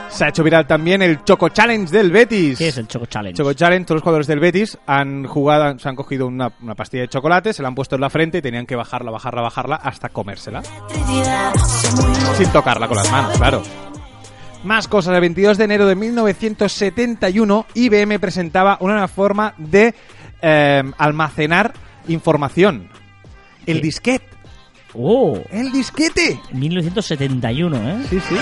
Se ha hecho viral también el Choco Challenge del Betis. ¿Qué es el Choco Challenge? Choco Challenge, todos los jugadores del Betis han jugado, se han cogido una, una pastilla de chocolate, se la han puesto en la frente y tenían que bajarla, bajarla, bajarla hasta comérsela. Sin tocarla con las manos, claro. Más cosas. El 22 de enero de 1971, IBM presentaba una nueva forma de eh, almacenar información. El ¿Qué? disquete. ¡Oh! El disquete. 1971, ¿eh? Sí, sí.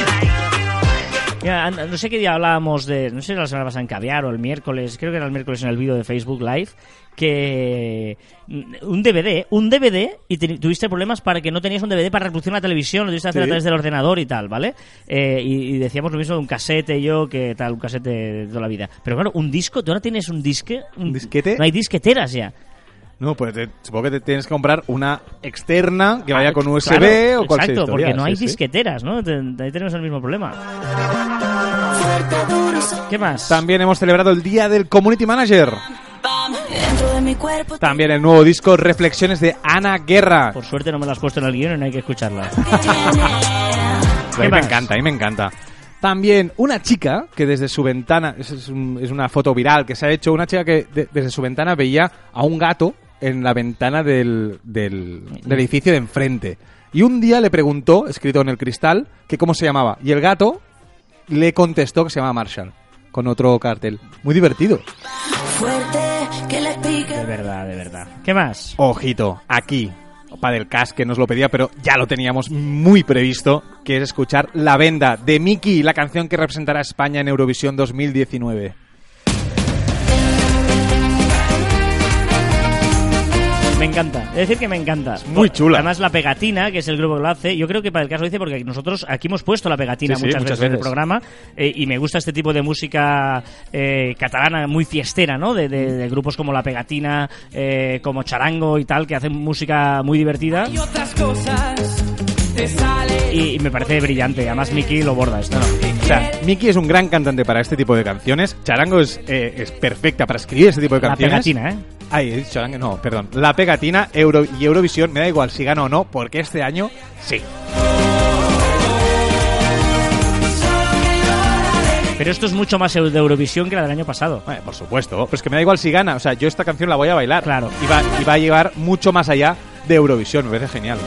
Mira, no sé qué día hablábamos de. No sé si la semana pasada en Caviar o el miércoles, creo que era el miércoles en el vídeo de Facebook Live, que. mm, Un DVD, un DVD, y te- tuviste problemas para que no tenías un DVD para reproducir la televisión, lo tuviste que hacer Sí. a través del ordenador y tal, ¿vale? Eh, y, y decíamos lo mismo de un casete, yo, que tal, un casete de toda la vida. Pero claro, un disco, tú ahora tienes un disque. ¿Un disquete? No hay disqueteras ya. No, pues te- supongo que te tienes que comprar una externa que vaya Ah, con USB claro, o cualquier Exacto, porque no hay sí, disqueteras, ¿no? Ahí tenemos el mismo problema. ¿Qué más? También hemos celebrado el Día del Community Manager. bam. Dentro de mi cuerpo También el nuevo disco Reflexiones de Ana Guerra. Por suerte no me las has puesto en el guion y no hay que escucharla. A mí me encanta, a mí me encanta. También una chica que desde su ventana, es, es un- es una foto viral que se ha hecho, una chica que de- desde su ventana veía a un gato en la ventana del, del, del edificio de enfrente. Y un día le preguntó, escrito en el cristal, que cómo se llamaba. Y el gato le contestó que se llama Marshall, con otro cartel. Muy divertido. De verdad, de verdad. ¿Qué más? Ojito, aquí, para del Cas que nos lo pedía, pero ya lo teníamos muy previsto, que es escuchar La Venda de Miki, la canción que representará a España en Eurovisión 2019. Me encanta. Es decir, que me encanta. muy chula. Además, la pegatina, que es el grupo que lo hace, yo creo que para el caso lo dice porque nosotros aquí hemos puesto la pegatina Sí, sí, muchas, veces, en el programa eh, y me gusta este tipo de música eh, catalana muy fiestera, ¿no? De, de- de grupos como la pegatina, eh, como charango y tal, que hacen música muy divertida. y otras cosas. Y, y me parece brillante. Además, Miki lo borda esto. ¿no? O sea, Miki es un gran cantante para este tipo de canciones. Charango es, eh, es perfecta para escribir este tipo de La canciones. pegatina, ¿eh? Ay, he dicho Charango, no, perdón. La pegatina Euro y Eurovisión, me da igual si gana o no, porque este año sí. Pero esto es mucho más de Eurovisión que la del año pasado. Bueno, por supuesto, pero es que me da igual si gana. O sea, yo esta canción la voy a bailar. Claro. Y va, y va a llevar mucho más allá de Eurovisión, me parece genial.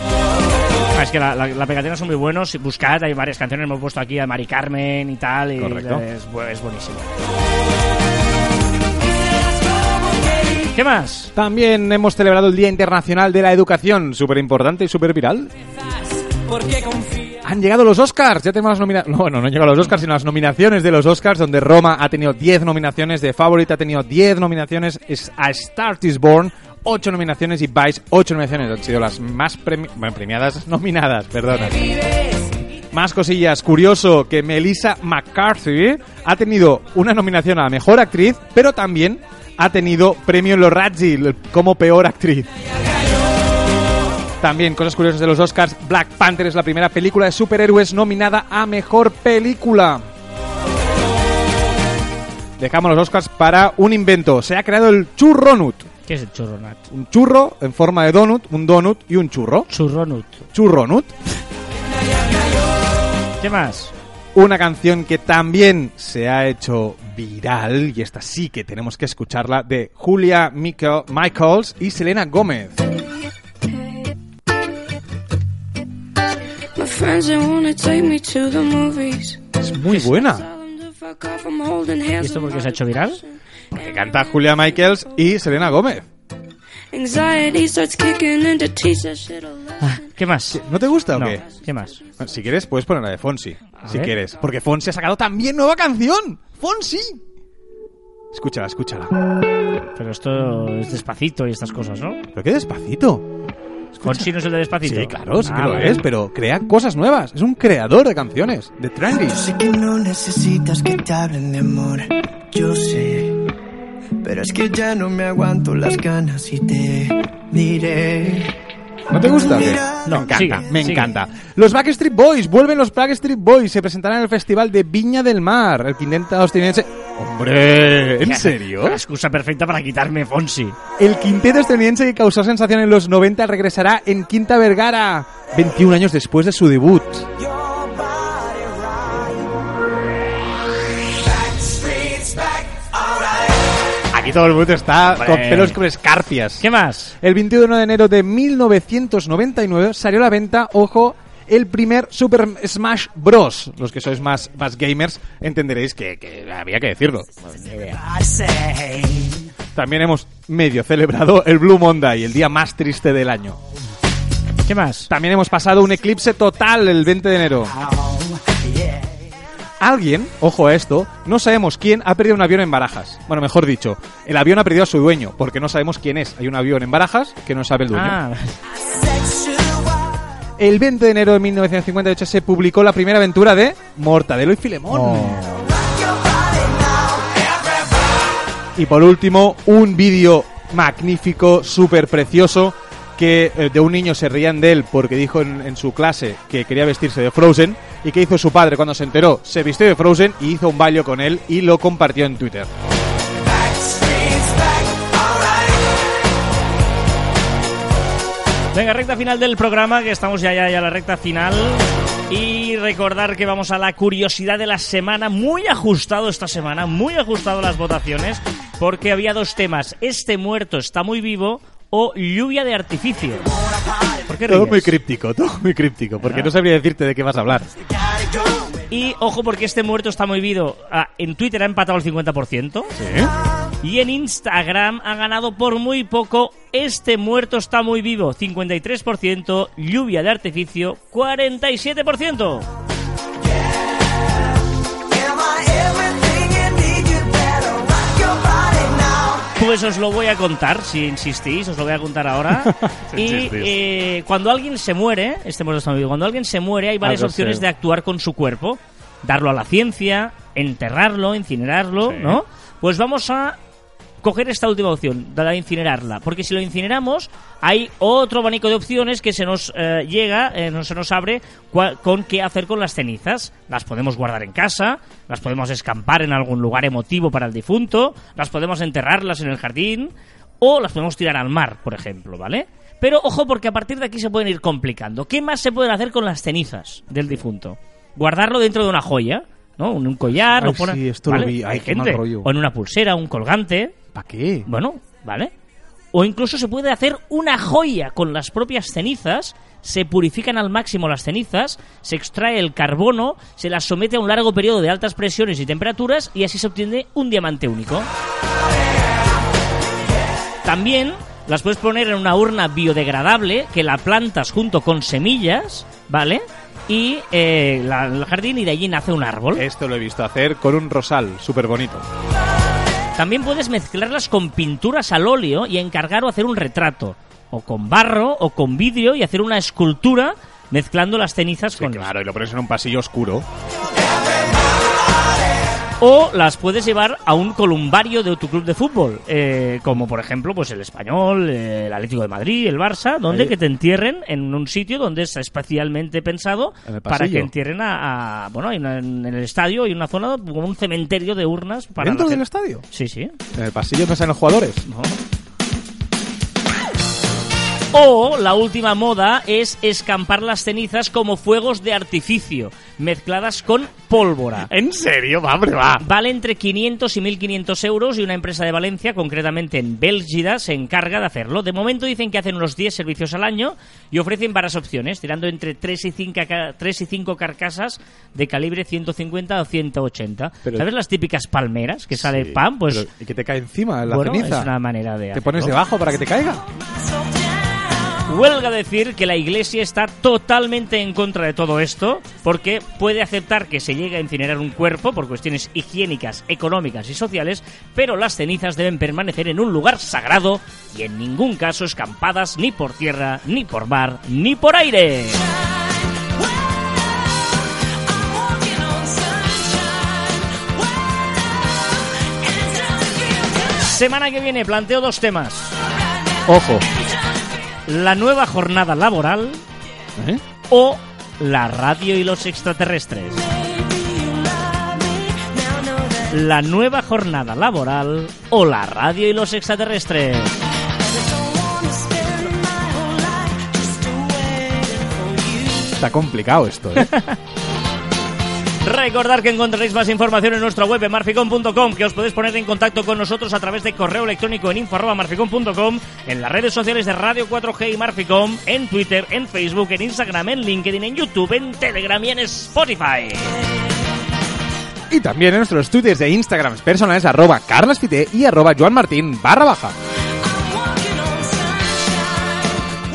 Ah, Es que la, la, la pegatina son muy buenos. Buscad, hay varias canciones. Hemos puesto aquí a Mari Carmen y tal. Y Correcto. Es, es buenísimo. ¿Qué más? También hemos celebrado el Día Internacional de la Educación, súper importante y súper viral. Han llegado los Oscars, ya tenemos las nominaciones. Bueno, no han llegado los Oscars, sino las nominaciones de los Oscars, donde Roma ha tenido 10 nominaciones, The Favorite ha tenido 10 nominaciones, es A Star is Born 8 nominaciones y Vice 8 nominaciones. Han sido las más premiadas, nominadas, perdona. Más cosillas. Curioso que Melissa McCarthy ha tenido una nominación a la mejor actriz, pero también ha tenido premio en los Razzie como peor actriz. También cosas curiosas de los Oscars. Black Panther es la primera película de superhéroes nominada a mejor película. Dejamos los Oscars para un invento. Se ha creado el churronut. ¿Qué es el churronat? Un churro en forma de donut, un donut y un churro. Churronut. Churronut. ¿Qué más? Una canción que también se ha hecho viral, y esta sí que tenemos que escucharla, de Julia Michael- Michaels y Selena Gómez. My friends they wanna take me to the movies. Es muy buena. ¿Y esto por qué se ha hecho viral? Que canta Julia Michaels y Selena Gómez. Ah, ¿Qué más? ¿No te gusta o No, qué? ¿qué más? Bueno, Si quieres, puedes poner la de Fonsi. si ver. quieres. Porque Fonsi ha sacado también nueva canción. ¡Fonsi! Escúchala, escúchala. Pero esto es despacito y estas cosas, ¿no? Pero qué despacito. Fonsi no es el de despacito. Sí, claro, sí que Ah, lo vale. es, pero crea cosas nuevas. Es un creador de canciones, de trendy. Sé que no necesitas que te hablen de amor, yo sé. Pero es que ya no me aguanto las ganas y te diré. ¿No te gusta? No, me encanta, sigue, me sigue. encanta. Los Backstreet Boys, vuelven los Backstreet Boys, se presentarán en el Festival de Viña del Mar, el quinteto estadounidense. ¡Hombre! ¿En serio? La excusa perfecta para quitarme Fonsi. El quinteto estadounidense que causó sensación en los 90 regresará en Quinta Vergara, 21 años después de su debut. Aquí todo el mundo está Hombre. con pelos como escarpias. ¿Qué más? El 21 de enero de 1999 salió a la venta, ojo, el primer Super Smash Bros. Los que sois más, más gamers entenderéis que, que había que decirlo. También hemos medio celebrado el Blue Monday, el día más triste del año. ¿Qué más? También hemos pasado un eclipse total el 20 de enero. Alguien, ojo a esto, no sabemos quién ha perdido un avión en Barajas. Bueno, mejor dicho, el avión ha perdido a su dueño, porque no sabemos quién es. Hay un avión en Barajas que no sabe el dueño. Ah, El 20 de enero de 1958 se publicó la primera aventura de Mortadelo y Filemón. Oh. Y por último, un vídeo magnífico, súper precioso, que eh, de un niño se rían de él porque dijo en, en su clase que quería vestirse de Frozen y que hizo su padre cuando se enteró, se vistió de Frozen y hizo un baile con él y lo compartió en Twitter. Venga, recta final del programa, que estamos ya, ya, ya la recta final. Y recordar que vamos a la curiosidad de la semana, muy ajustado esta semana, muy ajustado las votaciones, porque había dos temas, este muerto está muy vivo o lluvia de artificio. ¿Por qué Todo muy críptico, todo muy críptico, porque no sabría decirte de qué vas a hablar. Y ojo porque este muerto está muy vivo. Ah, en Twitter ha empatado el 50%. Y en Instagram ha ganado por muy poco. Este muerto está muy vivo. 53%. Lluvia de artificio. 47%. Pues os lo voy a contar, si insistís, os lo voy a contar ahora. Y eh, cuando alguien se muere, este vivo, cuando alguien se muere hay varias Algo opciones sé. de actuar con su cuerpo. Darlo a la ciencia, enterrarlo, incinerarlo, Sí. ¿no? Pues vamos a coger esta última opción, la de incinerarla. Porque si lo incineramos, hay otro abanico de opciones que se nos eh, llega, eh, no se nos abre con qué hacer con las cenizas. Las podemos guardar en casa, las podemos escampar en algún lugar emotivo para el difunto, las podemos enterrarlas en el jardín o las podemos tirar al mar, por ejemplo, ¿vale? Pero ojo porque a partir de aquí se pueden ir complicando. ¿Qué más se pueden hacer con las cenizas del difunto? Guardarlo dentro de una joya, ¿no? Un, un collar, Ay, o poner- sí, esto lo vi. Ay, Hay gente. rollo. O en una pulsera, un colgante. ¿Para qué? Bueno, ¿vale? O incluso se puede hacer una joya con las propias cenizas, se purifican al máximo las cenizas, se extrae el carbono, se las somete a un largo periodo de altas presiones y temperaturas y así se obtiene un diamante único. También las puedes poner en una urna biodegradable que la plantas junto con semillas, ¿vale? Y eh, la- el jardín y de allí nace un árbol. Esto lo he visto hacer con un rosal, súper bonito. También puedes mezclarlas con pinturas al óleo y encargar o hacer un retrato. O con barro o con vidrio y hacer una escultura mezclando las cenizas con Claro, y lo pones en un pasillo oscuro. O las puedes llevar a un columbario de tu club de fútbol, eh, como por ejemplo pues el Español, eh, el Atlético de Madrid, el Barça, donde Ahí. que te entierren en un sitio donde está especialmente pensado para que entierren a, a- bueno, hay una- en el estadio hay una zona como un cementerio de urnas para ¿Dentro del gente. estadio? Sí, sí. En el pasillo están los jugadores. ¿no? O la última moda es escampar las cenizas como fuegos de artificio, mezcladas con pólvora. ¿En serio? Va, hombre, va. Vale entre 500 y 1500 euros y una empresa de Valencia, concretamente en Bélgida, se encarga de hacerlo. De momento dicen que hacen unos 10 servicios al año y ofrecen varias opciones, tirando entre 3 y 5, ca- 3 y 5 carcasas de calibre 150 o 180. Pero- ¿Sabes las típicas palmeras que sale Sí, pan? Pues pero- ¿Y que te cae encima la bueno, ceniza? es una manera de ¿Te pones hacerlo. debajo para que te caiga? Huelga decir que la Iglesia está totalmente en contra de todo esto, porque puede aceptar que se llegue a incinerar un cuerpo por cuestiones higiénicas, económicas y sociales, pero las cenizas deben permanecer en un lugar sagrado y en ningún caso escampadas ni por tierra, ni por mar, ni por aire. Semana que viene planteo dos temas. Ojo. La nueva jornada laboral ¿Eh? o la radio y los extraterrestres. La nueva jornada laboral o la radio y los extraterrestres. Está complicado esto, ¿eh? Recordad que encontraréis más información en nuestra web en marficom.com, que os podéis poner en contacto con nosotros a través de correo electrónico en info@marficom.com, en las redes sociales de Radio 4G y Marficom, en Twitter, en Facebook, en Instagram, en LinkedIn, en YouTube, en Telegram y en Spotify. y también en nuestros twitters de Instagram personales arroba carlasfite y arroba joanmartin barra baja.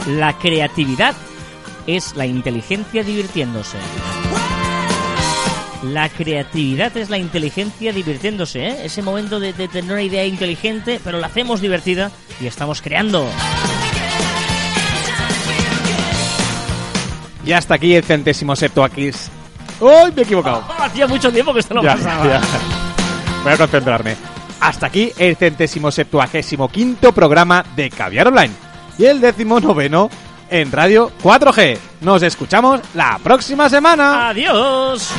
La creatividad es la inteligencia divirtiéndose. La creatividad es la inteligencia divirtiéndose, ¿eh? Ese momento de, de tener una idea inteligente, pero la hacemos divertida y estamos creando. Y hasta aquí el centésimo septuaquis. ¡Uy! Me he equivocado. Hacía mucho tiempo que esto no Ya, pasaba. ya. Voy a concentrarme. hasta aquí el centésimo septuagésimo quinto programa de Caviar Online y el décimo noveno en Radio 4G. Nos escuchamos la próxima semana. Adiós.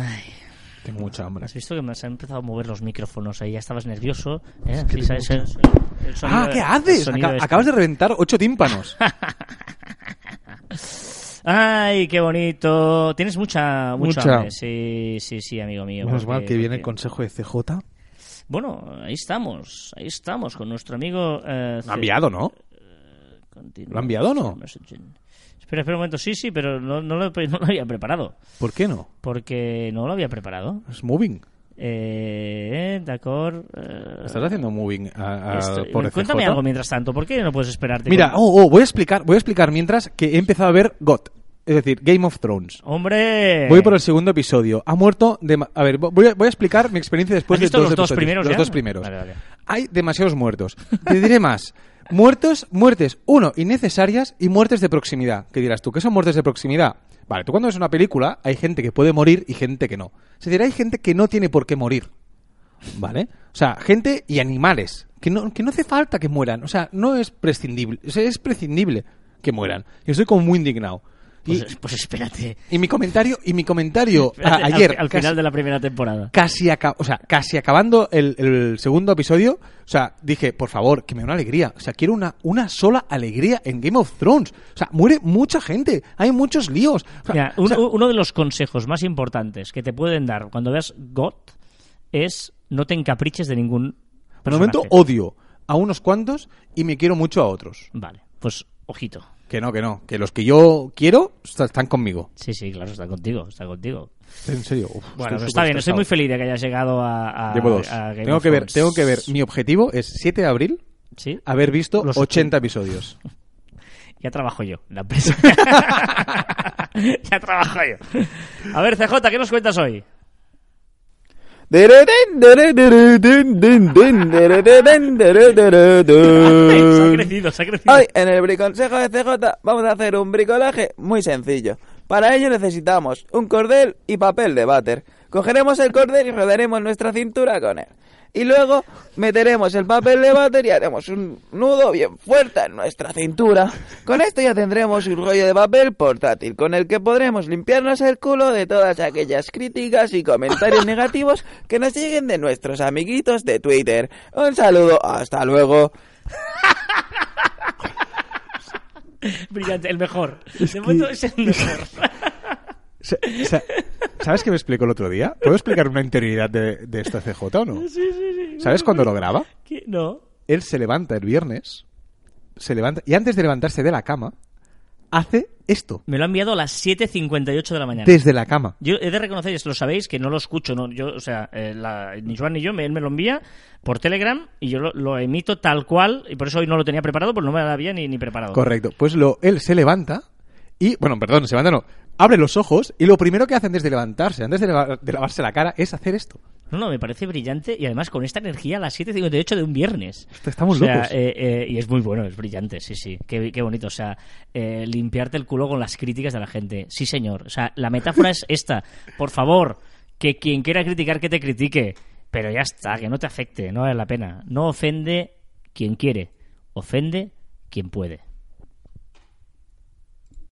Ay, Tengo mucha hambre. has visto que me se han empezado a mover los micrófonos ahí. Ya estabas nervioso. ¿eh? Sí, ¿sabes? El- el sonido- Ah, ¿qué haces? este. acabas de reventar ocho tímpanos. Ay, qué bonito. Tienes mucha, mucha, Mucha. hambre. Sí, sí, sí, amigo mío. Menos mal que viene el consejo de CJ. Bueno, ahí estamos. Ahí estamos con nuestro amigo. eh, Lo ha enviado, ¿no? Continúa. ¿Lo ha enviado o no? Messaging. Espera, espera un momento. Sí, sí, pero no, no, lo, no lo había preparado. ¿Por qué no? Porque no lo había preparado. Es moving. Eh, de acuerdo. eh, Estás haciendo moving a, a- esto- por cuéntame algo mientras tanto. ¿Por qué no puedes esperarte? Mira, con- oh, oh, voy a explicar, voy a explicar mientras que he empezado a ver GOT, es decir, Game of Thrones. ¡Hombre! Voy por el segundo episodio. Ha muerto. dema- A ver, voy a, voy a explicar mi experiencia después ¿Has de dos los dos episodios. primeros Los ya? dos primeros. Vale, vale. Hay demasiados muertos. Te diré más. Muertos, muertes, uno, innecesarias y muertes de proximidad. ¿Qué dirás tú? ¿Qué son muertes de proximidad? Vale, tú cuando ves una película hay gente que puede morir y gente que no. Es decir, hay gente que no tiene por qué morir. ¿Vale? O sea, gente y animales que no, que no hace falta que mueran. O sea, no es prescindible. O sea, es prescindible que mueran. Yo estoy como muy indignado. Y, Pues, pues espérate. y mi comentario, y mi comentario Espérate, ayer, Al, casi, final de la primera temporada. casi, o sea, casi acabando el, el segundo episodio, o sea, dije, por favor, que me dé una alegría. O sea, quiero una, una sola alegría en Game of Thrones. O sea, muere mucha gente, hay muchos líos. O sea, Mira, o un- sea, uno de los consejos más importantes que te pueden dar cuando veas GOT es no te encapriches de ningún por el momento odio a unos cuantos y me quiero mucho a otros. Vale, pues ojito. Que no, que no, que los que yo quiero est- están conmigo. Sí, sí, claro, está contigo, está contigo. En serio. uf, Bueno, estoy pero está bien, estoy muy feliz de que hayas llegado a, a- Llevo dos. a Game Tengo of que ver, tengo que ver. Mi objetivo es 7 de abril Sí, haber visto Los 80 episodios. ya trabajo yo en la empresa. ya trabajo yo. A ver, CJ, ¿qué nos cuentas hoy? Se ha crecido, se ha crecido. Hoy en el briconsejo de CJ vamos a hacer un bricolaje muy sencillo. Para ello necesitamos un cordel y papel de váter. Cogeremos el cordel y rodaremos nuestra cintura con él. Y luego meteremos el papel de váter y haremos un nudo bien fuerte en nuestra cintura. Con esto ya tendremos un rollo de papel portátil con el que podremos limpiarnos el culo de todas aquellas críticas y comentarios negativos que nos lleguen de nuestros amiguitos de Twitter. Un saludo, hasta luego. Brillante, el mejor. De momento es el mejor. ¿Sabes qué me explicó el otro día? ¿Puedo explicar una interioridad de, de esta CJ o no? ¿Sabes cuándo lo graba? ¿Qué? No. Él se levanta el viernes, se levanta, y antes de levantarse de la cama, hace esto, Me lo ha enviado a las 7.58 de la mañana. desde la cama. Yo he de reconocer, esto lo sabéis, que no lo escucho. No, yo, o sea, eh, la- ni Joan ni yo, me- él me lo envía por Telegram y yo lo, lo emito tal cual. Y por eso hoy no lo tenía preparado, porque no me lo había ni, ni preparado. Correcto. Pues lo, él se levanta y, bueno, perdón, se levanta no, abre los ojos y lo primero que hace antes de levantarse, antes de, lava- de lavarse la cara, es hacer esto. No, no, me parece brillante y además con esta energía a las 7.58 de un viernes. Estamos O sea, locos. eh, eh, y es muy bueno, es brillante, sí, sí. Qué, qué bonito. O sea, eh, limpiarte el culo con las críticas de la gente. Sí, señor. O sea, la metáfora es esta. Por favor, que quien quiera criticar, que te critique. Pero ya está, que no te afecte, no vale la pena. No ofende quien quiere, ofende quien puede.